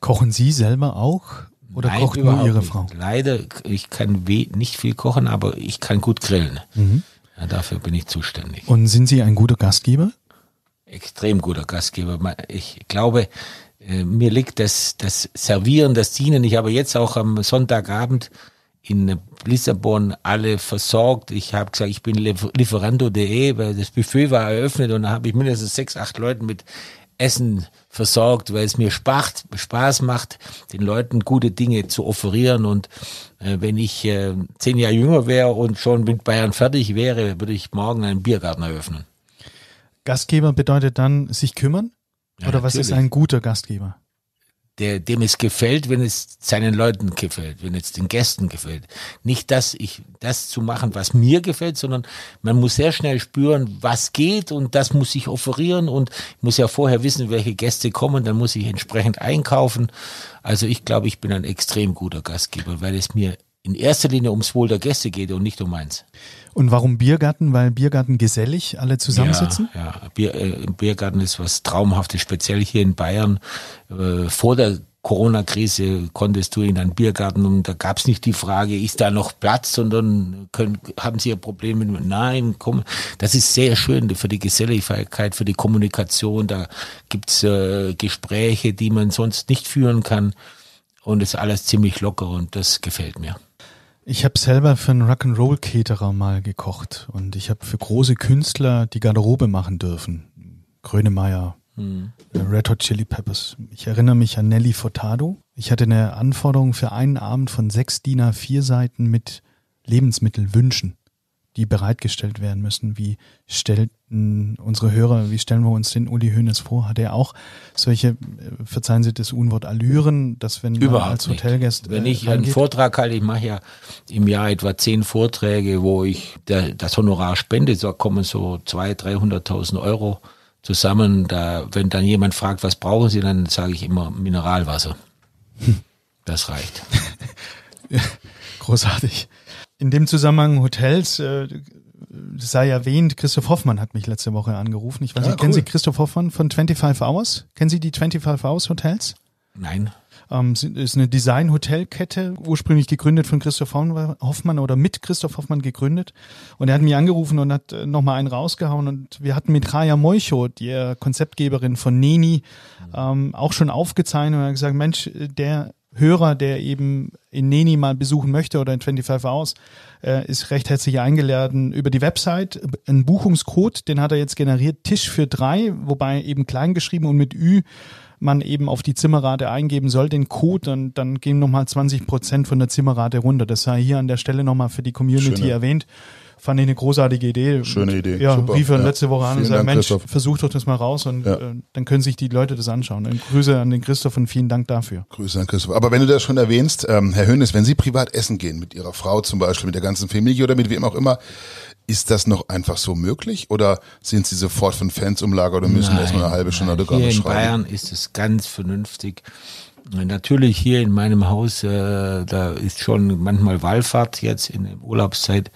Kochen Sie selber auch? Oder Nein, kocht nur Ihre Frau? Nicht. Leider, ich kann nicht viel kochen, aber ich kann gut grillen. Mhm. Ja, dafür bin ich zuständig. Und sind Sie ein guter Gastgeber? Extrem guter Gastgeber. Ich glaube, äh, mir liegt das, das Servieren, das Dienen. Ich habe jetzt auch am Sonntagabend in Lissabon alle versorgt. Ich habe gesagt, ich bin Lieferando.de, weil das Buffet war eröffnet und da habe ich mindestens sechs, acht Leuten mit Essen versorgt, weil es mir Spaß, Spaß macht, den Leuten gute Dinge zu offerieren. Und äh, wenn ich äh, zehn Jahre jünger wäre und schon mit Bayern fertig wäre, würde ich morgen einen Biergarten eröffnen. Gastgeber bedeutet dann sich kümmern? Ja, Oder was ist ein guter Gastgeber? Der, dem es gefällt, wenn es seinen Leuten gefällt, wenn es den Gästen gefällt. Nicht dass ich das zu machen, was mir gefällt, sondern man muss sehr schnell spüren, was geht und das muss ich offerieren und muss ja vorher wissen, welche Gäste kommen, dann muss ich entsprechend einkaufen. Also ich glaube, ich bin ein extrem guter Gastgeber, weil es mir in erster Linie ums Wohl der Gäste geht und nicht um meins. Und warum Biergarten? Weil Biergarten gesellig alle zusammensitzen? Ja, ja. Bier, äh, Biergarten ist was Traumhaftes, speziell hier in Bayern. Äh, vor der Corona-Krise konntest du in einen Biergarten und da gab es nicht die Frage, ist da noch Platz, sondern können, haben sie ein Problem mit, nein, komm, das ist sehr schön für die Geselligkeit, für die Kommunikation, da gibt's äh, Gespräche, die man sonst nicht führen kann und ist alles ziemlich locker und das gefällt mir. Ich habe selber für einen Rock'n'Roll-Caterer mal gekocht und ich habe für große Künstler die Garderobe machen dürfen. Grönemeyer, hm. Red Hot Chili Peppers. Ich erinnere mich an Nelly Furtado. Ich hatte eine Anforderung für einen Abend von sechs DIN A4 Seiten mit Lebensmittelwünschen die bereitgestellt werden müssen. Wie stellten unsere Hörer, wie stellen wir uns den Uli Hoeneß vor? Hat er auch solche, äh, verzeihen Sie das Unwort, Allüren, dass wenn Überhaupt man als Hotelgast. Wenn ich einen Vortrag halte, ich mache ja im Jahr etwa zehn Vorträge, wo ich der, das Honorar spende, da kommen so zwei, dreihunderttausend Euro zusammen. Da, wenn dann jemand fragt, was brauchen Sie, dann sage ich immer Mineralwasser. Das reicht. Großartig. In dem Zusammenhang Hotels, äh, sei erwähnt, Christoph Hoffmann hat mich letzte Woche angerufen. Ich weiß ja, nicht, cool. kennen Sie Christoph Hoffmann von 25 Hours? Kennen Sie die 25 Hours Hotels? Nein. Ähm, ist eine Design-Hotelkette, ursprünglich gegründet von Christoph Hoffmann oder mit Christoph Hoffmann gegründet. Und er hat mich angerufen und hat äh, nochmal einen rausgehauen. Und wir hatten mit Raja Moicho, die Konzeptgeberin von Neni, ähm, auch schon aufgezeichnet und er hat gesagt, Mensch, der Hörer, der eben in Neni mal besuchen möchte oder in 25 Hours, äh, ist recht herzlich eingeladen über die Website. Ein Buchungscode, den hat er jetzt generiert, Tisch für drei, wobei eben klein geschrieben und mit Ü man eben auf die Zimmerrate eingeben soll, den Code, und dann gehen nochmal 20 Prozent von der Zimmerrate runter. Das sei hier an der Stelle nochmal für die Community Schöne. erwähnt fand ich eine großartige Idee. Schöne Idee. Ja, Super. rief er ja. letzte Woche an und sagte, Mensch, versuch doch das mal raus und ja. äh, dann können sich die Leute das anschauen. Und Grüße an den Christoph und vielen Dank dafür. Grüße an Christoph. Aber wenn du das schon erwähnst, ähm, Herr Hönes, wenn Sie privat essen gehen, mit Ihrer Frau zum Beispiel, mit der ganzen Familie oder mit wem auch immer, ist das noch einfach so möglich oder sind Sie sofort von Fans umlagert und müssen erstmal eine halbe Stunde nein. Hier in schreiben? Bayern ist es ganz vernünftig. Natürlich hier in meinem Haus, äh, da ist schon manchmal Wallfahrt jetzt in der Urlaubszeit,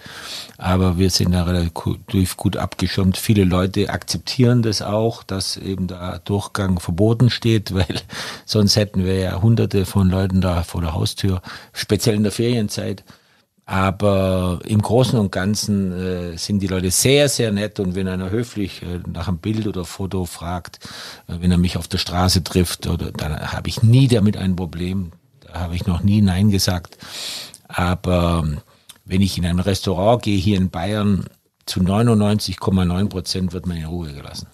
aber wir sind da relativ gut abgeschirmt. Viele Leute akzeptieren das auch, dass eben da Durchgang verboten steht, weil sonst hätten wir ja hunderte von Leuten da vor der Haustür, speziell in der Ferienzeit. Aber im Großen und Ganzen äh, sind die Leute sehr, sehr nett und wenn einer höflich äh, nach einem Bild oder Foto fragt, äh, wenn er mich auf der Straße trifft, oder dann habe ich nie damit ein Problem. Da habe ich noch nie Nein gesagt. Aber ähm, wenn ich in ein Restaurant gehe hier in Bayern, zu 99,9 Prozent wird man in Ruhe gelassen.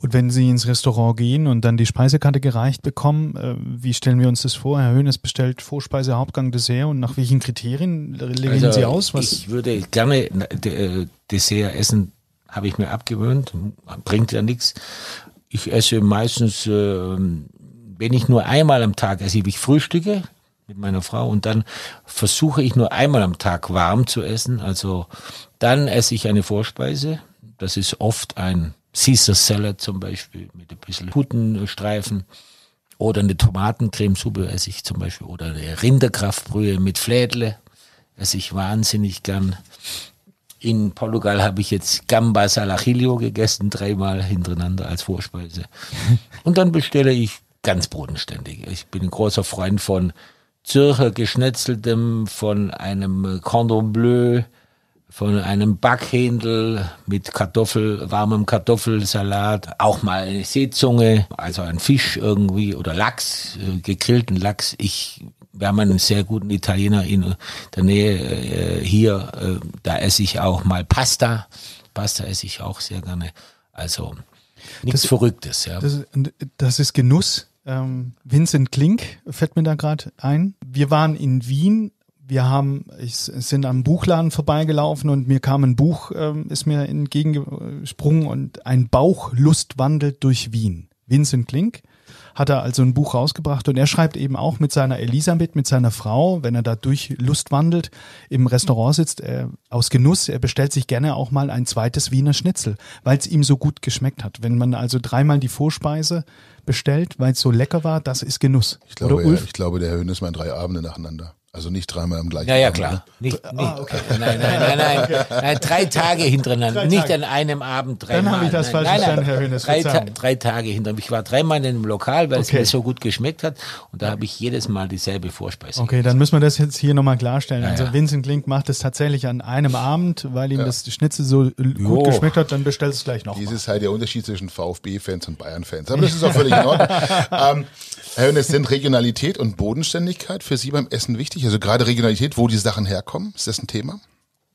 Und wenn Sie ins Restaurant gehen und dann die Speisekarte gereicht bekommen, äh, wie stellen wir uns das vor? Herr Höhnes bestellt Vorspeise, Hauptgang, Dessert und nach welchen Kriterien legen also Sie aus? Was? Ich würde gerne äh, Dessert essen, habe ich mir abgewöhnt, bringt ja nichts. Ich esse meistens, äh, wenn ich nur einmal am Tag esse, ich frühstücke mit meiner Frau und dann versuche ich nur einmal am Tag warm zu essen. Also dann esse ich eine Vorspeise. Das ist oft ein Caesar Salad zum Beispiel mit ein bisschen Putenstreifen oder eine Tomatencremesuppe esse ich zum Beispiel oder eine Rinderkraftbrühe mit Flädle esse ich wahnsinnig gern. In Portugal habe ich jetzt Gamba Salachillo gegessen, dreimal hintereinander als Vorspeise. Und dann bestelle ich ganz bodenständig. Ich bin ein großer Freund von Zürcher Geschnetzeltem, von einem Cordon Bleu, von einem Backhändel mit Kartoffel, warmem Kartoffelsalat, auch mal eine Seezunge, also ein Fisch irgendwie oder Lachs, äh, gegrillten Lachs. Ich, wir haben einen sehr guten Italiener in der Nähe äh, hier, äh, da esse ich auch mal Pasta. Pasta esse ich auch sehr gerne. Also nichts das, Verrücktes. Ja. Das, das ist Genuss. Ähm, Vincent Klink fällt mir da gerade ein. Wir waren in Wien wir haben, ich sind am Buchladen vorbeigelaufen und mir kam ein Buch, ähm, ist mir entgegengesprungen und ein Bauchlust wandelt durch Wien. Vincent Klink hat er also ein Buch rausgebracht und er schreibt eben auch mit seiner Elisabeth, mit seiner Frau, wenn er da durch Lust wandelt, im Restaurant sitzt, er, aus Genuss, er bestellt sich gerne auch mal ein zweites Wiener Schnitzel, weil es ihm so gut geschmeckt hat. Wenn man also dreimal die Vorspeise bestellt, weil es so lecker war, das ist Genuss. Ich glaube, er, ich glaube der Höhn ist mal drei Abende nacheinander. Also nicht dreimal im gleichen Ja, ja, klar. Ne? Nicht, nicht, ah, okay. Nein, nein, nein, nein, nein. Drei Tage hintereinander. Drei nicht an einem Abend dreimal. Dann habe ich das falsch verstanden, Herr Hönes. Drei, Ta drei Tage hintereinander. Ich war dreimal in einem Lokal, weil okay. es mir so gut geschmeckt hat. Und da habe ich jedes Mal dieselbe Vorspeise. Okay, dann müssen wir das jetzt hier nochmal klarstellen. Ja, also Vincent Klink macht es tatsächlich an einem Abend, weil ihm ja. das Schnitzel so gut jo. geschmeckt hat, dann bestellt es gleich noch. Dies ist halt der Unterschied zwischen VfB-Fans und Bayern-Fans. Aber das ist auch völlig in Ordnung. ähm, Herr Hönes, sind Regionalität und Bodenständigkeit für Sie beim Essen wichtig? Also gerade Regionalität, wo die Sachen herkommen, ist das ein Thema?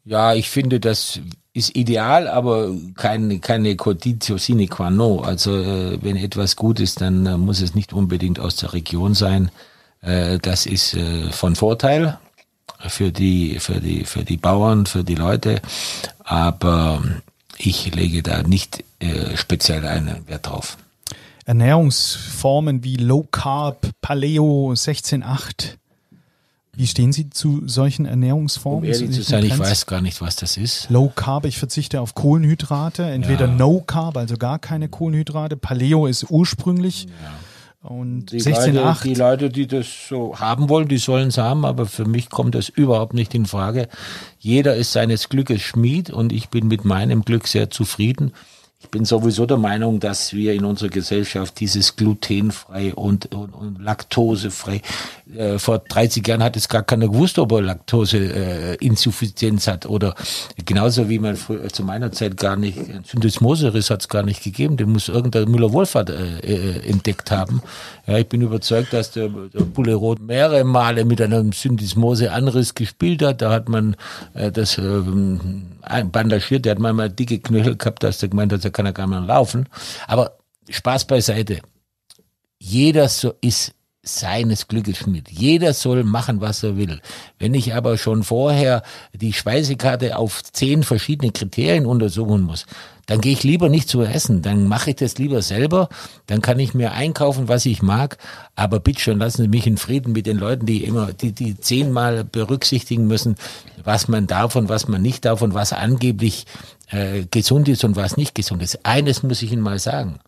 Ja, ich finde, das ist ideal, aber keine, keine Conditio sine qua non. Also äh, wenn etwas gut ist, dann äh, muss es nicht unbedingt aus der Region sein. Äh, das ist äh, von Vorteil für die, für die, für die Bauern, für die Leute. Aber ich lege da nicht äh, speziell einen Wert drauf. Ernährungsformen wie Low Carb, Paleo, 16,8. Wie stehen Sie zu solchen Ernährungsformen? Um ehrlich zu sein, ich weiß gar nicht, was das ist. Low Carb, ich verzichte auf Kohlenhydrate, entweder ja. No Carb, also gar keine Kohlenhydrate. Paleo ist ursprünglich. Ja. Und die 16, Leute, die Leute, die das so haben wollen, die sollen es haben, aber für mich kommt das überhaupt nicht in Frage. Jeder ist seines Glückes Schmied und ich bin mit meinem Glück sehr zufrieden. Ich bin sowieso der Meinung, dass wir in unserer Gesellschaft dieses glutenfrei und, und, und laktosefrei, äh, vor 30 Jahren hat es gar keiner gewusst, ob er Laktoseinsuffizienz äh, hat oder genauso wie man früher, zu meiner Zeit gar nicht, Syndesmoseriss hat es gar nicht gegeben, den muss irgendein Müller-Wohlfahrt äh, äh, entdeckt haben. Ja, ich bin überzeugt, dass der, der Bulle Rot mehrere Male mit einem Syndesmose-Anriss gespielt hat. Da hat man äh, das äh, bandagiert, der hat manchmal dicke Knöchel gehabt, dass der gemeint hat, kann er gar nicht mehr laufen. Aber Spaß beiseite. Jeder so ist seines Glückes Schmied. Jeder soll machen, was er will. Wenn ich aber schon vorher die Speisekarte auf zehn verschiedene Kriterien untersuchen muss, dann gehe ich lieber nicht zu essen. Dann mache ich das lieber selber. Dann kann ich mir einkaufen, was ich mag. Aber bitte schon, lassen Sie mich in Frieden mit den Leuten, die immer, die, die zehnmal berücksichtigen müssen, was man und was man nicht und was angeblich äh, gesund ist und was nicht gesund ist. Eines muss ich Ihnen mal sagen.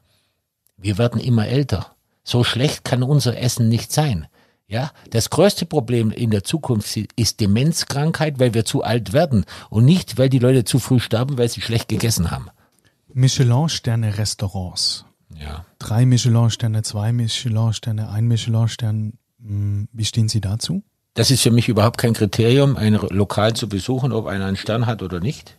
Wir werden immer älter. So schlecht kann unser Essen nicht sein. Ja, das größte Problem in der Zukunft ist Demenzkrankheit, weil wir zu alt werden und nicht, weil die Leute zu früh sterben, weil sie schlecht gegessen haben. Michelin-Sterne-Restaurants. Ja. Drei Michelin-Sterne, zwei Michelin-Sterne, ein Michelin-Stern. Hm, wie stehen Sie dazu? Das ist für mich überhaupt kein Kriterium, ein Lokal zu besuchen, ob einer einen Stern hat oder nicht.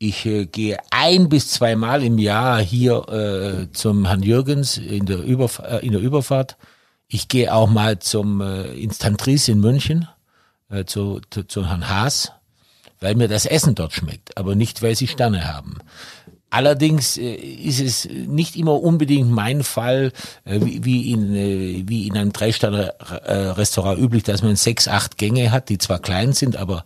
Ich äh, gehe ein bis zweimal im Jahr hier äh, zum Herrn Jürgens in der, Überf äh, in der Überfahrt. Ich gehe auch mal zum äh, Instantris in München, äh, zu, zu, zu Herrn Haas, weil mir das Essen dort schmeckt, aber nicht, weil sie Sterne haben. Allerdings äh, ist es nicht immer unbedingt mein Fall, äh, wie, in, äh, wie in einem Drei-Sterne-Restaurant üblich, dass man sechs, acht Gänge hat, die zwar klein sind, aber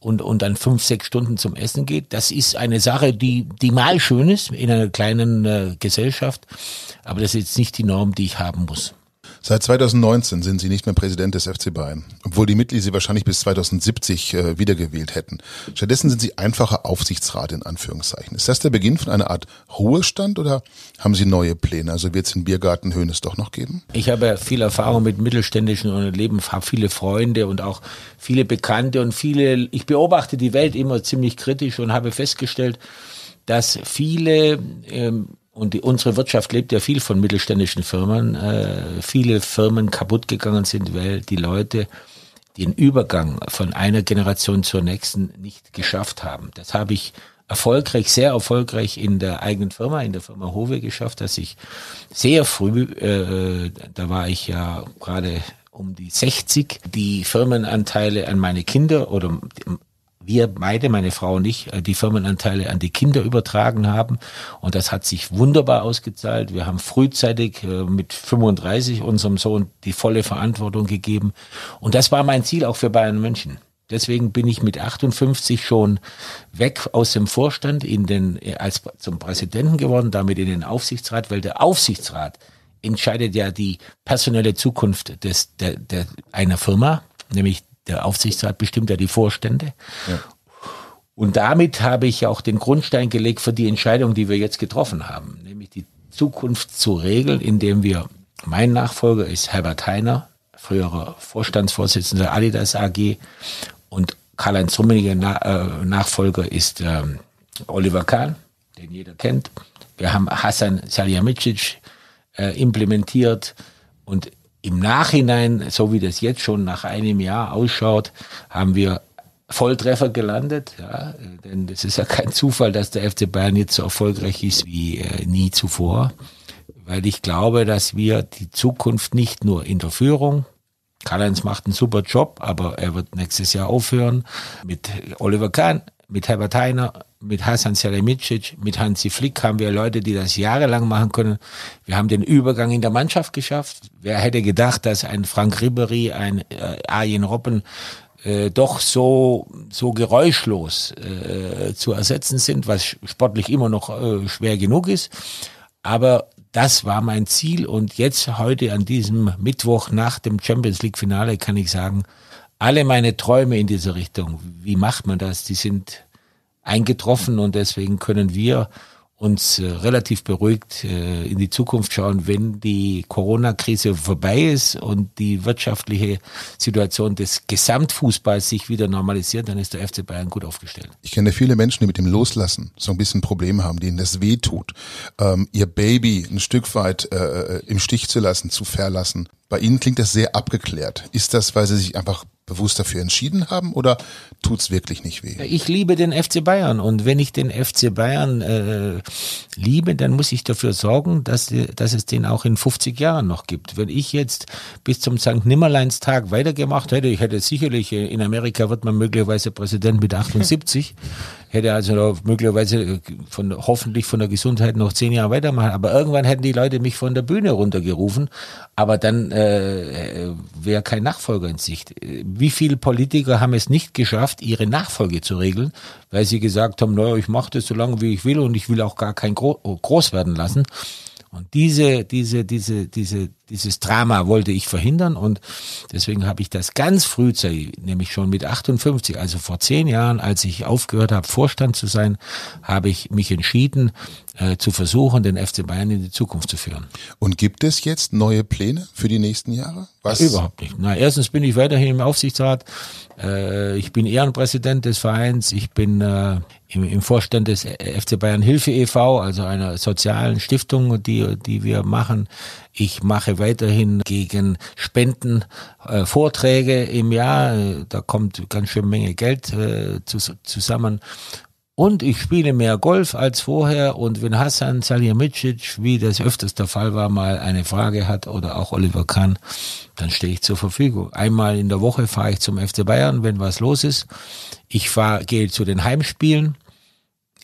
und, und dann fünf, sechs Stunden zum Essen geht. Das ist eine Sache, die, die mal schön ist in einer kleinen äh, Gesellschaft, aber das ist jetzt nicht die Norm, die ich haben muss. Seit 2019 sind Sie nicht mehr Präsident des FC Bayern, obwohl die Mitglieder Sie wahrscheinlich bis 2070 äh, wiedergewählt hätten. Stattdessen sind Sie einfacher Aufsichtsrat in Anführungszeichen. Ist das der Beginn von einer Art Ruhestand oder haben Sie neue Pläne? Also wird es den Biergarten Höhnes doch noch geben? Ich habe viel Erfahrung mit mittelständischen Unternehmen, habe viele Freunde und auch viele Bekannte und viele, ich beobachte die Welt immer ziemlich kritisch und habe festgestellt, dass viele ähm, und die, unsere Wirtschaft lebt ja viel von mittelständischen Firmen. Äh, viele Firmen kaputt gegangen sind, weil die Leute den Übergang von einer Generation zur nächsten nicht geschafft haben. Das habe ich erfolgreich, sehr erfolgreich in der eigenen Firma, in der Firma Hove geschafft, dass ich sehr früh, äh, da war ich ja gerade um die 60, die Firmenanteile an meine Kinder oder wir beide, meine Frau und ich, äh, die Firmenanteile an die Kinder übertragen haben. Und das hat sich wunderbar ausgezahlt. Wir haben frühzeitig äh, mit 35 unserem Sohn die volle Verantwortung gegeben. Und das war mein Ziel auch für Bayern München. Deswegen bin ich mit 58 schon weg aus dem Vorstand in den, äh, als zum Präsidenten geworden, damit in den Aufsichtsrat, weil der Aufsichtsrat entscheidet ja die personelle Zukunft des, der, der, einer Firma, nämlich der Aufsichtsrat bestimmt ja die Vorstände. Ja. Und damit habe ich auch den Grundstein gelegt für die Entscheidung, die wir jetzt getroffen haben, nämlich die Zukunft zu regeln, indem wir, mein Nachfolger ist Herbert Heiner, früherer Vorstandsvorsitzender Adidas AG und Karl-Heinz Rummeniger äh, Nachfolger ist ähm, Oliver Kahn, den jeder kennt. Wir haben Hassan Salihamidzic äh, implementiert und im Nachhinein, so wie das jetzt schon nach einem Jahr ausschaut, haben wir Volltreffer gelandet. Ja, denn es ist ja kein Zufall, dass der FC Bayern jetzt so erfolgreich ist wie äh, nie zuvor. Weil ich glaube, dass wir die Zukunft nicht nur in der Führung, Karl-Heinz macht einen super Job, aber er wird nächstes Jahr aufhören, mit Oliver Kahn, mit Herbert Heiner, mit Hasan Salihamidzic, mit Hansi Flick haben wir Leute, die das jahrelang machen können. Wir haben den Übergang in der Mannschaft geschafft. Wer hätte gedacht, dass ein Frank Ribery, ein äh, Arjen Robben äh, doch so so geräuschlos äh, zu ersetzen sind, was sportlich immer noch äh, schwer genug ist. Aber das war mein Ziel und jetzt heute an diesem Mittwoch nach dem Champions League Finale kann ich sagen, alle meine Träume in dieser Richtung, wie macht man das, die sind eingetroffen und deswegen können wir uns äh, relativ beruhigt äh, in die Zukunft schauen, wenn die Corona-Krise vorbei ist und die wirtschaftliche Situation des Gesamtfußballs sich wieder normalisiert, dann ist der FC Bayern gut aufgestellt. Ich kenne viele Menschen, die mit dem Loslassen so ein bisschen Probleme haben, denen das weh tut, ähm, ihr Baby ein Stück weit äh, im Stich zu lassen, zu verlassen. Bei Ihnen klingt das sehr abgeklärt. Ist das, weil Sie sich einfach bewusst dafür entschieden haben oder tut's wirklich nicht weh? Ich liebe den FC Bayern und wenn ich den FC Bayern äh, liebe, dann muss ich dafür sorgen, dass, dass es den auch in 50 Jahren noch gibt. Wenn ich jetzt bis zum St. Nimmerleins Tag weitergemacht hätte, ich hätte sicherlich, äh, in Amerika wird man möglicherweise Präsident mit 78, hätte also möglicherweise von, hoffentlich von der Gesundheit noch zehn Jahre weitermachen, aber irgendwann hätten die Leute mich von der Bühne runtergerufen, aber dann äh, wäre kein Nachfolger in Sicht wie viele Politiker haben es nicht geschafft, ihre Nachfolge zu regeln, weil sie gesagt haben, naja, ich mache das so lange, wie ich will und ich will auch gar kein groß werden lassen. Und diese, diese, diese, diese, dieses Drama wollte ich verhindern und deswegen habe ich das ganz frühzeitig, nämlich schon mit 58, also vor zehn Jahren, als ich aufgehört habe, Vorstand zu sein, habe ich mich entschieden, äh, zu versuchen, den FC Bayern in die Zukunft zu führen. Und gibt es jetzt neue Pläne für die nächsten Jahre? Was? Überhaupt nicht. Na, erstens bin ich weiterhin im Aufsichtsrat. Äh, ich bin Ehrenpräsident des Vereins. Ich bin äh, im, im Vorstand des FC Bayern Hilfe e.V., also einer sozialen Stiftung, die, die wir machen. Ich mache weiterhin gegen Spenden äh, Vorträge im Jahr. Da kommt ganz schön Menge Geld äh, zu, zusammen. Und ich spiele mehr Golf als vorher. Und wenn Hassan Salihamidzic, wie das öfters der Fall war, mal eine Frage hat oder auch Oliver Kahn, dann stehe ich zur Verfügung. Einmal in der Woche fahre ich zum FC Bayern, wenn was los ist. Ich fahre, gehe zu den Heimspielen.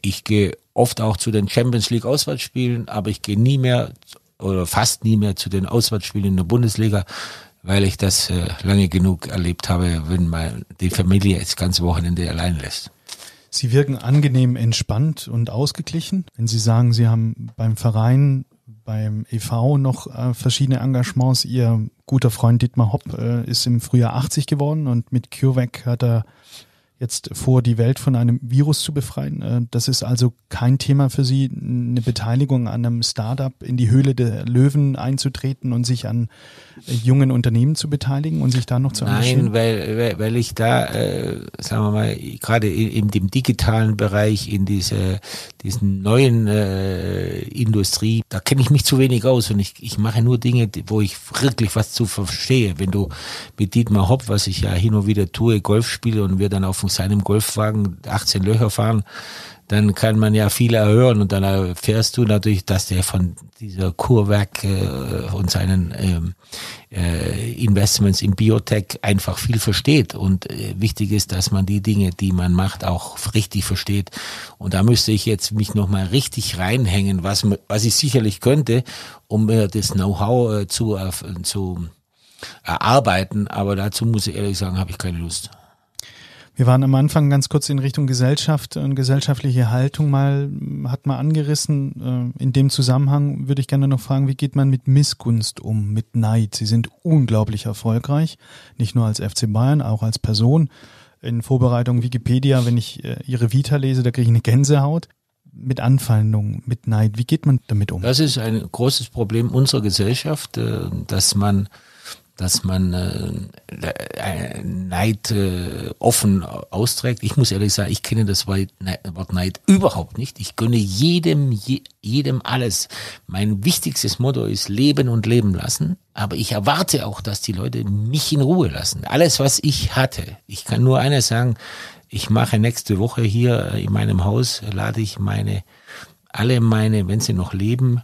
Ich gehe oft auch zu den Champions League Auswärtsspielen, aber ich gehe nie mehr oder fast nie mehr zu den Auswärtsspielen in der Bundesliga, weil ich das äh, lange genug erlebt habe, wenn man die Familie das ganze Wochenende allein lässt. Sie wirken angenehm entspannt und ausgeglichen. Wenn Sie sagen, Sie haben beim Verein, beim EV noch äh, verschiedene Engagements. Ihr guter Freund Dietmar Hopp äh, ist im Frühjahr 80 geworden und mit CureVac hat er jetzt vor, die Welt von einem Virus zu befreien. Äh, das ist also kein Thema für Sie, eine Beteiligung an einem Startup in die Höhle der Löwen einzutreten und sich an äh, jungen Unternehmen zu beteiligen und sich da noch zu engagieren? Nein, weil, weil ich da, äh, sagen wir mal, gerade in, in dem digitalen Bereich, in diese, diesen neuen äh, Industrie, da kenne ich mich zu wenig aus und ich, ich mache nur Dinge, wo ich wirklich was zu verstehe. Wenn du mit Dietmar Hopp, was ich ja hin und wieder tue, Golf spiele und wir dann auf von seinem Golfwagen 18 Löcher fahren, dann kann man ja viel erhören. Und dann erfährst du natürlich, dass der von dieser Kurwerk äh, und seinen ähm, äh, Investments in Biotech einfach viel versteht. Und äh, wichtig ist, dass man die Dinge, die man macht, auch richtig versteht. Und da müsste ich jetzt mich nochmal richtig reinhängen, was, was ich sicherlich könnte, um mir das Know-how äh, zu, äh, zu erarbeiten, aber dazu muss ich ehrlich sagen, habe ich keine Lust. Wir waren am Anfang ganz kurz in Richtung Gesellschaft und gesellschaftliche Haltung mal, hat mal angerissen. Äh, in dem Zusammenhang würde ich gerne noch fragen, wie geht man mit Missgunst um, mit Neid? Sie sind unglaublich erfolgreich, nicht nur als FC Bayern, auch als Person. In Vorbereitung Wikipedia, wenn ich äh, Ihre Vita lese, da kriege ich eine Gänsehaut mit Anfeindung, mit Neid. Wie geht man damit um? Das ist ein großes Problem unserer Gesellschaft, äh, dass man dass man äh, Neid äh, offen austrägt. Ich muss ehrlich sagen, ich kenne das Wort Neid überhaupt nicht. Ich gönne jedem, je, jedem alles. Mein wichtigstes Motto ist Leben und Leben lassen. Aber ich erwarte auch, dass die Leute mich in Ruhe lassen. Alles, was ich hatte. Ich kann nur eines sagen. Ich mache nächste Woche hier in meinem Haus, lade ich meine, alle meine, wenn sie noch leben,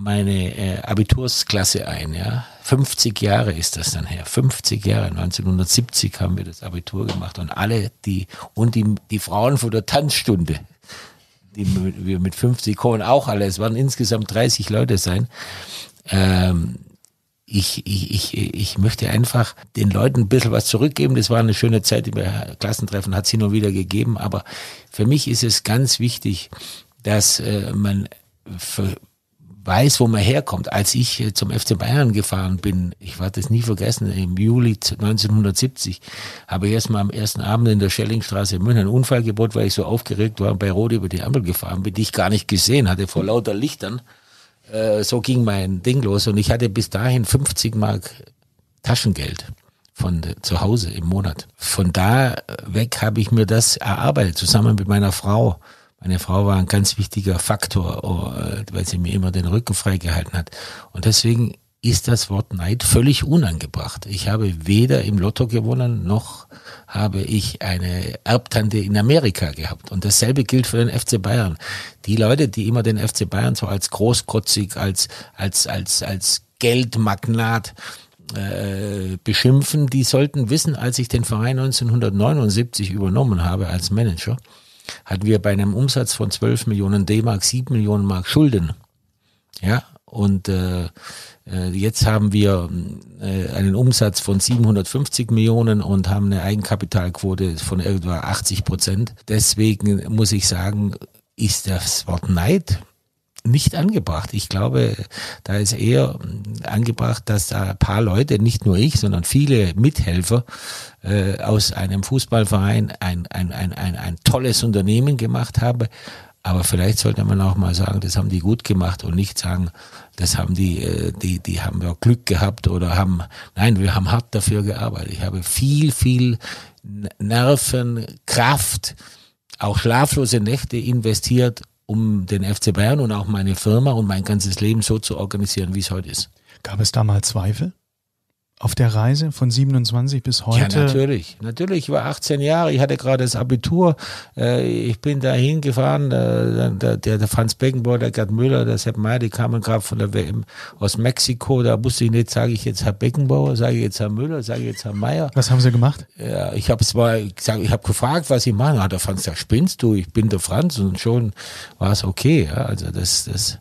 meine äh, Abitursklasse ein. Ja, 50 Jahre ist das dann her. 50 Jahre. 1970 haben wir das Abitur gemacht und alle die und die die Frauen von der Tanzstunde, die wir mit 50 kommen auch alle. Es waren insgesamt 30 Leute sein. Ähm, ich, ich, ich, ich möchte einfach den Leuten ein bisschen was zurückgeben. Das war eine schöne Zeit im Klassentreffen, hat sie nur wieder gegeben. Aber für mich ist es ganz wichtig, dass äh, man für, weiß, wo man herkommt. Als ich äh, zum FC Bayern gefahren bin, ich werde das nie vergessen, im Juli 1970 habe ich erstmal am ersten Abend in der Schellingstraße in München einen Unfall gebaut, weil ich so aufgeregt war und bei Rot über die Ampel gefahren bin, die ich gar nicht gesehen hatte vor lauter Lichtern. Äh, so ging mein Ding los und ich hatte bis dahin 50 Mark Taschengeld von zu Hause im Monat. Von da weg habe ich mir das erarbeitet, zusammen mit meiner Frau. Meine Frau war ein ganz wichtiger Faktor, oh, weil sie mir immer den Rücken freigehalten hat. Und deswegen ist das Wort Neid völlig unangebracht. Ich habe weder im Lotto gewonnen, noch habe ich eine Erbtante in Amerika gehabt. Und dasselbe gilt für den FC Bayern. Die Leute, die immer den FC Bayern so als großkotzig, als, als, als, als Geldmagnat äh, beschimpfen, die sollten wissen, als ich den Verein 1979 übernommen habe als Manager, hatten wir bei einem Umsatz von 12 Millionen D-Mark 7 Millionen Mark Schulden. Ja, und äh, äh, jetzt haben wir äh, einen Umsatz von 750 Millionen und haben eine Eigenkapitalquote von etwa 80 Prozent. Deswegen muss ich sagen, ist das Wort Neid nicht angebracht. Ich glaube, da ist eher angebracht, dass da ein paar Leute, nicht nur ich, sondern viele Mithelfer äh, aus einem Fußballverein ein, ein, ein, ein, ein tolles Unternehmen gemacht haben. Aber vielleicht sollte man auch mal sagen, das haben die gut gemacht und nicht sagen, das haben die, äh, die, die haben ja Glück gehabt oder haben, nein, wir haben hart dafür gearbeitet. Ich habe viel, viel Nerven, Kraft, auch schlaflose Nächte investiert, um den FC Bayern und auch meine Firma und mein ganzes Leben so zu organisieren, wie es heute ist. Gab es da mal Zweifel? Auf der Reise von 27 bis heute? Ja, natürlich. Natürlich. Ich war 18 Jahre, ich hatte gerade das Abitur. Äh, ich bin da hingefahren. Äh, der, der Franz Beckenbauer, der Gerd Müller, der Sepp Meyer, die kamen gerade von der WM aus Mexiko. Da wusste ich nicht, sage ich jetzt Herr Beckenbauer, sage ich jetzt Herr Müller, sage ich jetzt Herr Meyer. Was haben Sie gemacht? Ja, ich habe zwar gesagt, ich habe gefragt, was Sie machen. Hat der Franz gesagt, spinnst du? Ich bin der Franz und schon war es okay. Ja, also das, das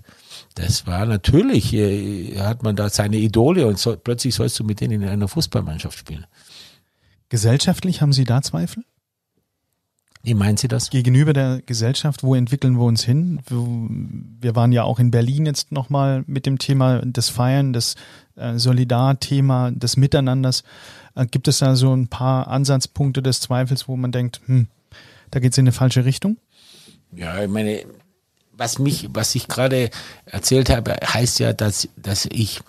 das war natürlich, äh, hat man da seine Idole und so, plötzlich sollst du mit denen in einer Fußballmannschaft spielen. Gesellschaftlich haben Sie da Zweifel? Wie meinen Sie das? Gegenüber der Gesellschaft, wo entwickeln wir uns hin? Wir waren ja auch in Berlin jetzt nochmal mit dem Thema des Feiern, des äh, Solidarthema, des Miteinanders. Äh, gibt es da so ein paar Ansatzpunkte des Zweifels, wo man denkt, hm, da geht es in eine falsche Richtung? Ja, ich meine, was mich, was ich gerade erzählt habe, heißt ja, dass, dass ich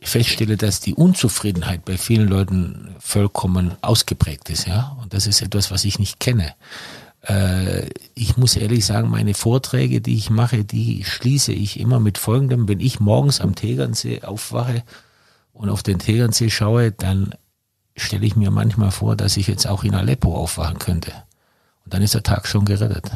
feststelle, dass die Unzufriedenheit bei vielen Leuten vollkommen ausgeprägt ist, ja. Und das ist etwas, was ich nicht kenne. Äh, ich muss ehrlich sagen, meine Vorträge, die ich mache, die schließe ich immer mit folgendem. Wenn ich morgens am Tegernsee aufwache und auf den Tegernsee schaue, dann stelle ich mir manchmal vor, dass ich jetzt auch in Aleppo aufwachen könnte. Und dann ist der Tag schon gerettet.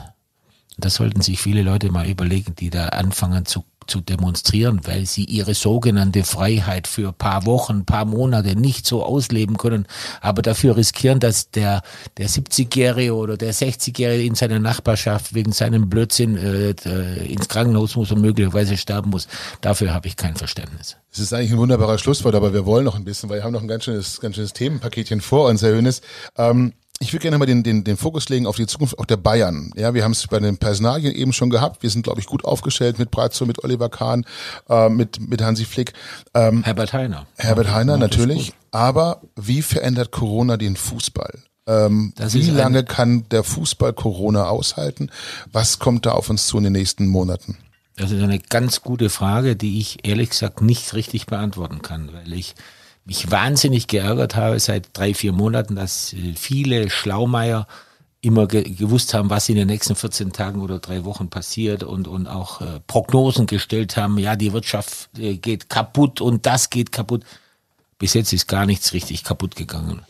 Das sollten sich viele Leute mal überlegen, die da anfangen zu, zu demonstrieren, weil sie ihre sogenannte Freiheit für ein paar Wochen, paar Monate nicht so ausleben können, aber dafür riskieren, dass der, der 70-Jährige oder der 60-Jährige in seiner Nachbarschaft wegen seinem Blödsinn äh, äh, ins Krankenhaus muss und möglicherweise sterben muss. Dafür habe ich kein Verständnis. Es ist eigentlich ein wunderbarer Schlusswort, aber wir wollen noch ein bisschen, weil wir haben noch ein ganz schönes, ganz schönes Themenpaketchen vor uns, Herr Hönes. Ähm, ich würde gerne mal den, den, den Fokus legen auf die Zukunft auch der Bayern. Ja, wir haben es bei den Personalien eben schon gehabt. Wir sind, glaube ich, gut aufgestellt mit Brazzo, mit Oliver Kahn, äh, mit, mit Hansi Flick. Ähm, Herbert Heiner. Herbert Heiner, ja, natürlich. Aber wie verändert Corona den Fußball? Ähm, wie lange kann der Fußball Corona aushalten? Was kommt da auf uns zu in den nächsten Monaten? Das ist eine ganz gute Frage, die ich ehrlich gesagt nicht richtig beantworten kann, weil ich mich wahnsinnig geärgert habe seit drei, vier Monaten, dass äh, viele Schlaumeier immer ge gewusst haben, was in den nächsten 14 Tagen oder drei Wochen passiert und, und auch äh, Prognosen gestellt haben, ja, die Wirtschaft äh, geht kaputt und das geht kaputt. Bis jetzt ist gar nichts richtig kaputt gegangen.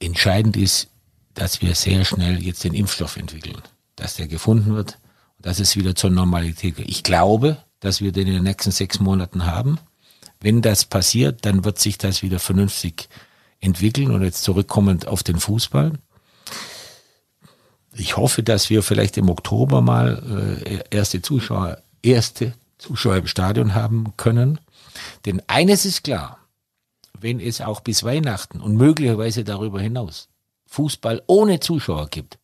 Entscheidend ist, dass wir sehr schnell jetzt den Impfstoff entwickeln, dass der gefunden wird und dass es wieder zur Normalität geht. Ich glaube, dass wir den in den nächsten sechs Monaten haben. Wenn das passiert, dann wird sich das wieder vernünftig entwickeln und jetzt zurückkommend auf den Fußball. Ich hoffe, dass wir vielleicht im Oktober mal äh, erste Zuschauer, erste Zuschauer im Stadion haben können. Denn eines ist klar, wenn es auch bis Weihnachten und möglicherweise darüber hinaus Fußball ohne Zuschauer gibt,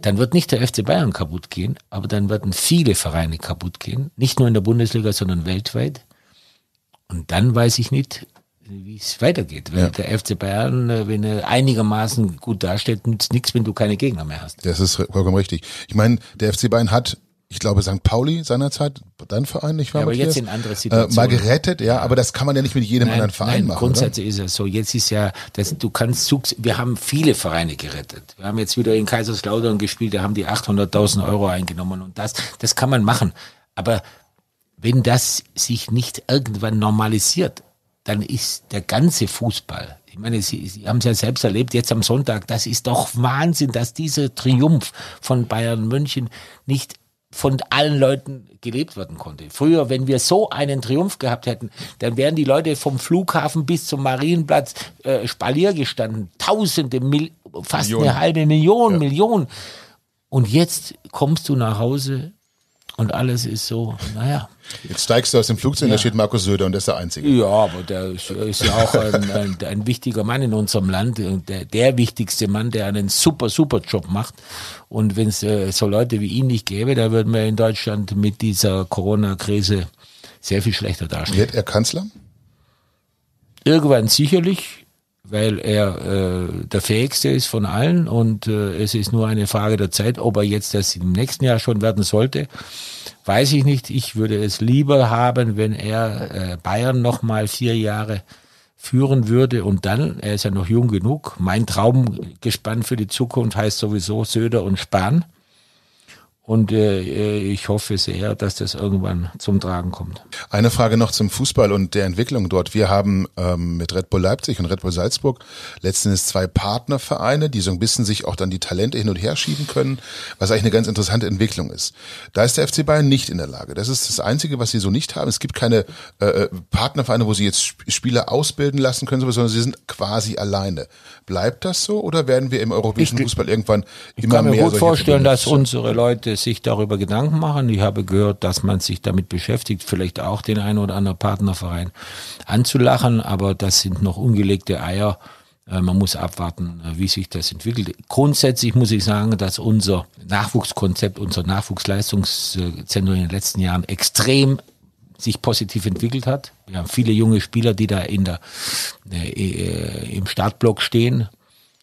dann wird nicht der FC Bayern kaputt gehen, aber dann werden viele Vereine kaputt gehen, nicht nur in der Bundesliga, sondern weltweit. Und dann weiß ich nicht, wie es weitergeht. Wenn ja. der FC Bayern, äh, wenn er einigermaßen gut dasteht, nützt nichts, wenn du keine Gegner mehr hast. Das ist vollkommen richtig. Ich meine, der FC Bayern hat ich glaube, St. Pauli seinerzeit, dein Verein, nicht wahr? Ja, aber jetzt in andere Situationen. Äh, mal gerettet, ja, ja, aber das kann man ja nicht mit jedem nein, anderen Verein nein, machen. Grundsätzlich oder? ist es so. Jetzt ist ja, das, du kannst, wir haben viele Vereine gerettet. Wir haben jetzt wieder in Kaiserslautern gespielt, da haben die 800.000 Euro eingenommen und das, das kann man machen. Aber wenn das sich nicht irgendwann normalisiert, dann ist der ganze Fußball, ich meine, Sie, Sie haben es ja selbst erlebt, jetzt am Sonntag, das ist doch Wahnsinn, dass dieser Triumph von Bayern München nicht von allen Leuten gelebt werden konnte. Früher, wenn wir so einen Triumph gehabt hätten, dann wären die Leute vom Flughafen bis zum Marienplatz äh, Spalier gestanden. Tausende, Mil fast Millionen. eine halbe Million, ja. Millionen. Und jetzt kommst du nach Hause und alles ist so, naja. Jetzt steigst du aus dem Flugzeug, ja. da steht Markus Söder und der ist der Einzige. Ja, aber der ist, ist ja auch ein, ein, ein, wichtiger Mann in unserem Land, der, der wichtigste Mann, der einen super, super Job macht. Und wenn es äh, so Leute wie ihn nicht gäbe, da würden wir in Deutschland mit dieser Corona-Krise sehr viel schlechter dastehen. Wird er Kanzler? Irgendwann sicherlich weil er äh, der fähigste ist von allen und äh, es ist nur eine Frage der Zeit, ob er jetzt das im nächsten Jahr schon werden sollte, weiß ich nicht. Ich würde es lieber haben, wenn er äh, Bayern noch mal vier Jahre führen würde und dann, er ist ja noch jung genug, mein Traumgespann für die Zukunft heißt sowieso Söder und Spahn. Und äh, ich hoffe sehr, dass das irgendwann zum Tragen kommt. Eine Frage noch zum Fußball und der Entwicklung dort. Wir haben ähm, mit Red Bull Leipzig und Red Bull Salzburg letztendlich zwei Partnervereine, die so ein bisschen sich auch dann die Talente hin und her schieben können, was eigentlich eine ganz interessante Entwicklung ist. Da ist der FC Bayern nicht in der Lage. Das ist das Einzige, was sie so nicht haben. Es gibt keine äh, äh Partnervereine, wo sie jetzt Spieler ausbilden lassen können, sondern sie sind quasi alleine. Bleibt das so oder werden wir im europäischen ich, Fußball irgendwann immer mehr? Ich kann mir gut vorstellen, dass unsere Leute sich darüber Gedanken machen. Ich habe gehört, dass man sich damit beschäftigt, vielleicht auch den einen oder anderen Partnerverein anzulachen, aber das sind noch ungelegte Eier. Äh, man muss abwarten, äh, wie sich das entwickelt. Grundsätzlich muss ich sagen, dass unser Nachwuchskonzept, unser Nachwuchsleistungszentrum in den letzten Jahren extrem sich positiv entwickelt hat. Wir haben viele junge Spieler, die da in der, äh, im Startblock stehen.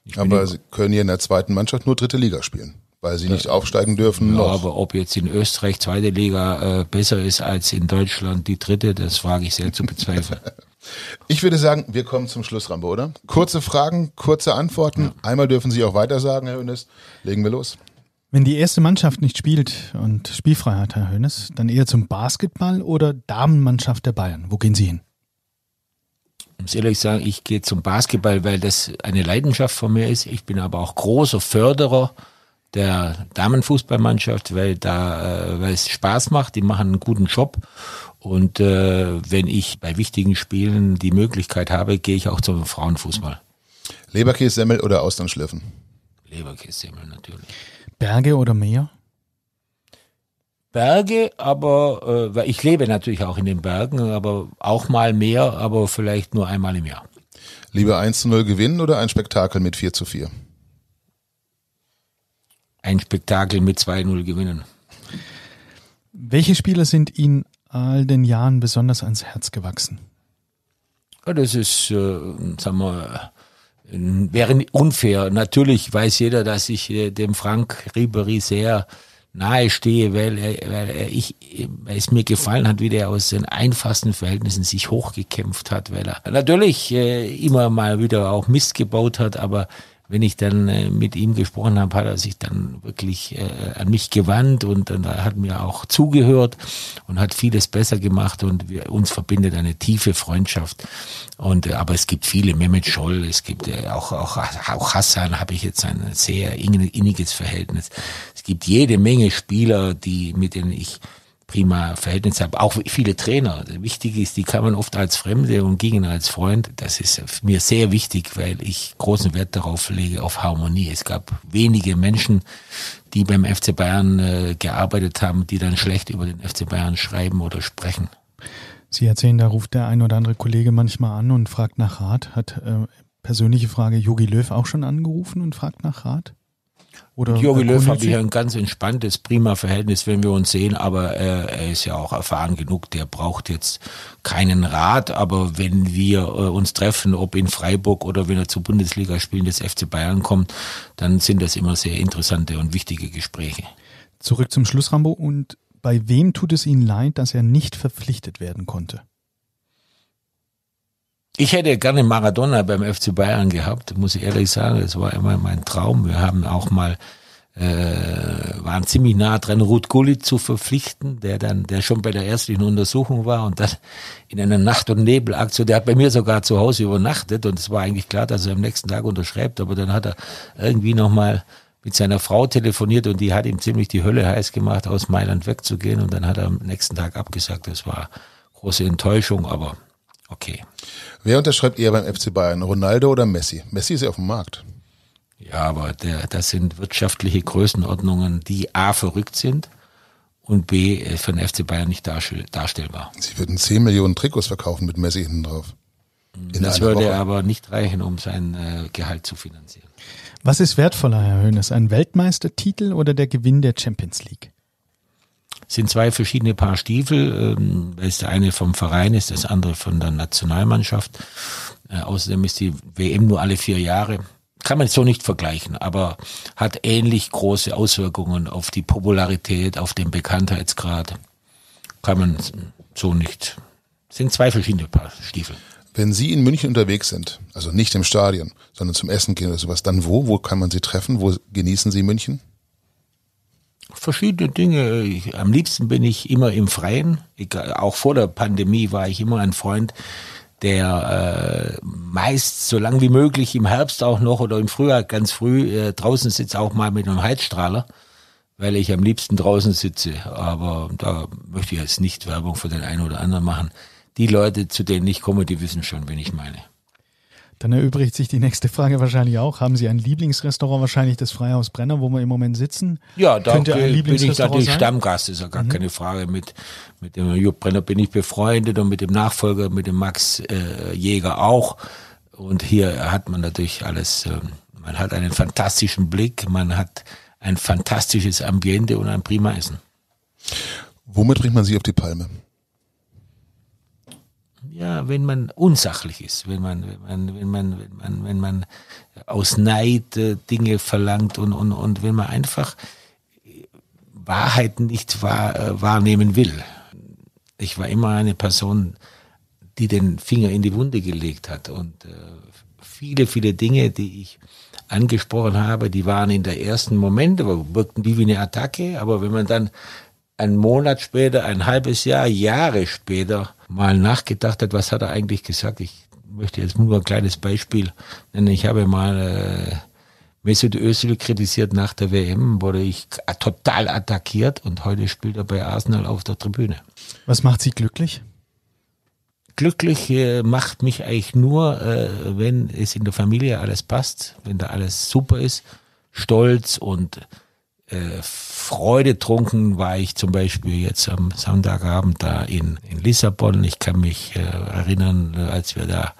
Ich Aber Sie können hier in der zweiten Mannschaft nur dritte Liga spielen weil sie nicht aufsteigen dürfen. Ja, noch. aber ob jetzt in Österreich zweite Liga äh, besser ist als in Deutschland die dritte, das wage ich sehr zu bezweifeln. ich würde sagen, wir kommen zum Schluss, Rambo, oder? Kurze Fragen, kurze Antworten. Ja. Einmal dürfen Sie auch weiter sagen, Herr Hönes. Legen wir los. Wenn die erste Mannschaft nicht spielt und spielfrei hat, Herr Hönes, dann eher zum Basketball oder Damenmannschaft der Bayern? Wo gehen Sie hin? Ich muss ehrlich sagen, ich gehe zum Basketball, weil das eine Leidenschaft von mir ist. Ich bin aber auch großer Förderer der Damenfußballmannschaft, weil da, äh, weil es Spaß macht, die machen einen guten Job. Und äh, wenn ich bei wichtigen Spielen die Möglichkeit habe, gehe ich auch zum Frauenfußball. Leberkässemmel oder Austernschliffen? Leberkässemmel natürlich. Berge oder Meer? Berge, aber äh, weil ich lebe natürlich auch in den Bergen, aber auch mal Meer, aber vielleicht nur einmal im Jahr. Lieber 1 zu 0 gewinnen oder ein Spektakel mit 4 zu 4? Ein Spektakel mit 2-0 gewinnen. Welche Spieler sind Ihnen all den Jahren besonders ans Herz gewachsen? Ja, das ist, äh, sagen wir, wäre unfair. Natürlich weiß jeder, dass ich äh, dem Frank Ribery sehr nahe stehe, weil, er, weil er ich, weil es mir gefallen hat, wie der aus den einfachsten Verhältnissen sich hochgekämpft hat, weil er natürlich äh, immer mal wieder auch Mist gebaut hat, aber wenn ich dann äh, mit ihm gesprochen habe, hat er sich dann wirklich äh, an mich gewandt und dann hat mir auch zugehört und hat vieles besser gemacht und wir, uns verbindet eine tiefe Freundschaft. Und äh, aber es gibt viele, Mehmet Scholl, es gibt äh, auch, auch, auch Hassan habe ich jetzt ein sehr inniges Verhältnis. Es gibt jede Menge Spieler, die mit denen ich prima Verhältnis habe. Auch viele Trainer. Wichtig ist, die kann man oft als Fremde und gegen als Freund. Das ist mir sehr wichtig, weil ich großen Wert darauf lege, auf Harmonie. Es gab wenige Menschen, die beim FC Bayern äh, gearbeitet haben, die dann schlecht über den FC Bayern schreiben oder sprechen. Sie erzählen, da ruft der ein oder andere Kollege manchmal an und fragt nach Rat. Hat äh, persönliche Frage Jogi Löw auch schon angerufen und fragt nach Rat? Oder Jogi Löw habe ich ein ganz entspanntes, prima Verhältnis, wenn wir uns sehen, aber äh, er ist ja auch erfahren genug, der braucht jetzt keinen Rat, aber wenn wir äh, uns treffen, ob in Freiburg oder wenn er zu Bundesligaspielen des FC Bayern kommt, dann sind das immer sehr interessante und wichtige Gespräche. Zurück zum Schluss, Rambo, und bei wem tut es Ihnen leid, dass er nicht verpflichtet werden konnte? Ich hätte gerne Maradona beim FC Bayern gehabt, muss ich ehrlich sagen. Das war immer mein Traum. Wir haben auch mal äh, waren ziemlich nah dran, Ruth Gullit zu verpflichten, der dann, der schon bei der ersten Untersuchung war und dann in einer Nacht- und Nebelaktion, der hat bei mir sogar zu Hause übernachtet und es war eigentlich klar, dass er am nächsten Tag unterschreibt, aber dann hat er irgendwie nochmal mit seiner Frau telefoniert und die hat ihm ziemlich die Hölle heiß gemacht, aus Mailand wegzugehen und dann hat er am nächsten Tag abgesagt. Das war große Enttäuschung, aber okay. Wer unterschreibt eher beim FC Bayern, Ronaldo oder Messi? Messi ist ja auf dem Markt. Ja, aber der, das sind wirtschaftliche Größenordnungen, die A verrückt sind und B äh, für den FC Bayern nicht darstellbar. Sie würden 10 Millionen Trikots verkaufen mit Messi hinten drauf. In das würde Woche. aber nicht reichen, um sein äh, Gehalt zu finanzieren. Was ist wertvoller, Herr Höhnes, ein Weltmeistertitel oder der Gewinn der Champions League? Sind zwei verschiedene Paar Stiefel. Ähm, das der eine vom Verein ist, das andere von der Nationalmannschaft. Äh, außerdem ist die WM nur alle vier Jahre. Kann man so nicht vergleichen, aber hat ähnlich große Auswirkungen auf die Popularität, auf den Bekanntheitsgrad. Kann man so nicht. Sind zwei verschiedene Paar Stiefel. Wenn Sie in München unterwegs sind, also nicht im Stadion, sondern zum Essen gehen oder sowas, dann wo? Wo kann man Sie treffen? Wo genießen Sie München? Verschiedene Dinge. Ich, am liebsten bin ich immer im Freien. Egal, auch vor der Pandemie war ich immer ein Freund, der äh, meist so lang wie möglich im Herbst auch noch oder im Frühjahr ganz früh äh, draußen sitzt, auch mal mit einem Heizstrahler, weil ich am liebsten draußen sitze. Aber da möchte ich jetzt nicht Werbung für den einen oder anderen machen. Die Leute, zu denen ich komme, die wissen schon, wen ich meine. Dann erübrigt sich die nächste Frage wahrscheinlich auch. Haben Sie ein Lieblingsrestaurant? Wahrscheinlich das Freihaus Brenner, wo wir im Moment sitzen. Ja, da Könnte ein bin ich natürlich sein? Stammgast, ist ja gar mhm. keine Frage. Mit, mit dem Jupp Brenner bin ich befreundet und mit dem Nachfolger, mit dem Max äh, Jäger auch. Und hier hat man natürlich alles, äh, man hat einen fantastischen Blick, man hat ein fantastisches Ambiente und ein prima Essen. Womit bringt man Sie auf die Palme? Ja, wenn man unsachlich ist, wenn man, wenn man, wenn man, wenn man, wenn man aus Neid äh, Dinge verlangt und, und, und wenn man einfach Wahrheiten nicht wahr, äh, wahrnehmen will. Ich war immer eine Person, die den Finger in die Wunde gelegt hat und äh, viele, viele Dinge, die ich angesprochen habe, die waren in der ersten Moment, aber wirkten wie eine Attacke, aber wenn man dann einen Monat später, ein halbes Jahr, Jahre später mal nachgedacht hat, was hat er eigentlich gesagt. Ich möchte jetzt nur ein kleines Beispiel nennen. Ich habe mal äh, Mesut Özil kritisiert nach der WM, wurde ich total attackiert und heute spielt er bei Arsenal auf der Tribüne. Was macht Sie glücklich? Glücklich äh, macht mich eigentlich nur, äh, wenn es in der Familie alles passt, wenn da alles super ist, stolz und äh, Freude trunken war ich zum Beispiel jetzt am Sonntagabend da in, in Lissabon. Ich kann mich äh, erinnern, als wir da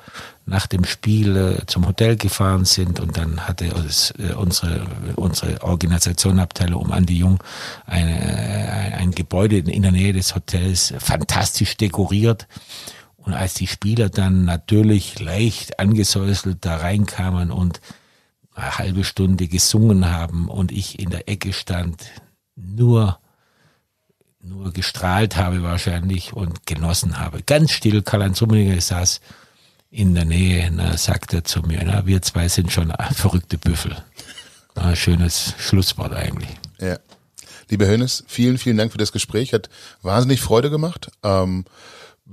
nach dem Spiel äh, zum Hotel gefahren sind und dann hatte uns, äh, unsere, unsere Organisationabteilung um Andi Jung eine, ein, ein Gebäude in der Nähe des Hotels fantastisch dekoriert. Und als die Spieler dann natürlich leicht angesäuselt da reinkamen und eine halbe Stunde gesungen haben und ich in der Ecke stand, nur, nur gestrahlt habe wahrscheinlich und genossen habe. Ganz still, Karl-Heinz Rummenigge saß in der Nähe, na, sagt er zu mir, na, wir zwei sind schon verrückte Büffel. Na, schönes Schlusswort eigentlich. Ja. Lieber Hönes, vielen, vielen Dank für das Gespräch. Hat wahnsinnig Freude gemacht. Ähm,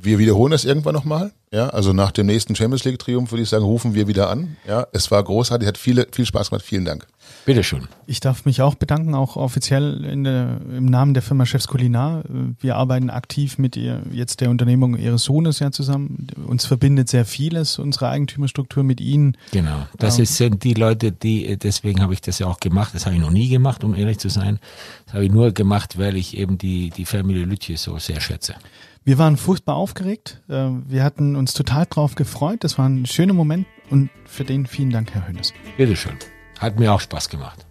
wir wiederholen das irgendwann nochmal. Ja, also nach dem nächsten Champions League Triumph würde ich sagen, rufen wir wieder an. Ja, es war großartig, hat viele, viel Spaß gemacht. Vielen Dank. Bitteschön. Ich darf mich auch bedanken, auch offiziell in der, im Namen der Firma Chefs Kulinar. Wir arbeiten aktiv mit ihr, jetzt der Unternehmung Ihres Sohnes ja zusammen. Uns verbindet sehr vieles, unsere Eigentümerstruktur mit Ihnen. Genau. Das ähm, sind die Leute, die, deswegen habe ich das ja auch gemacht. Das habe ich noch nie gemacht, um ehrlich zu sein. Das habe ich nur gemacht, weil ich eben die, die Familie Lütje so sehr schätze. Wir waren furchtbar aufgeregt. Äh, wir hatten uns total drauf gefreut. Das war ein schöner Moment und für den vielen Dank, Herr Hönes. Bitteschön. Hat mir auch Spaß gemacht.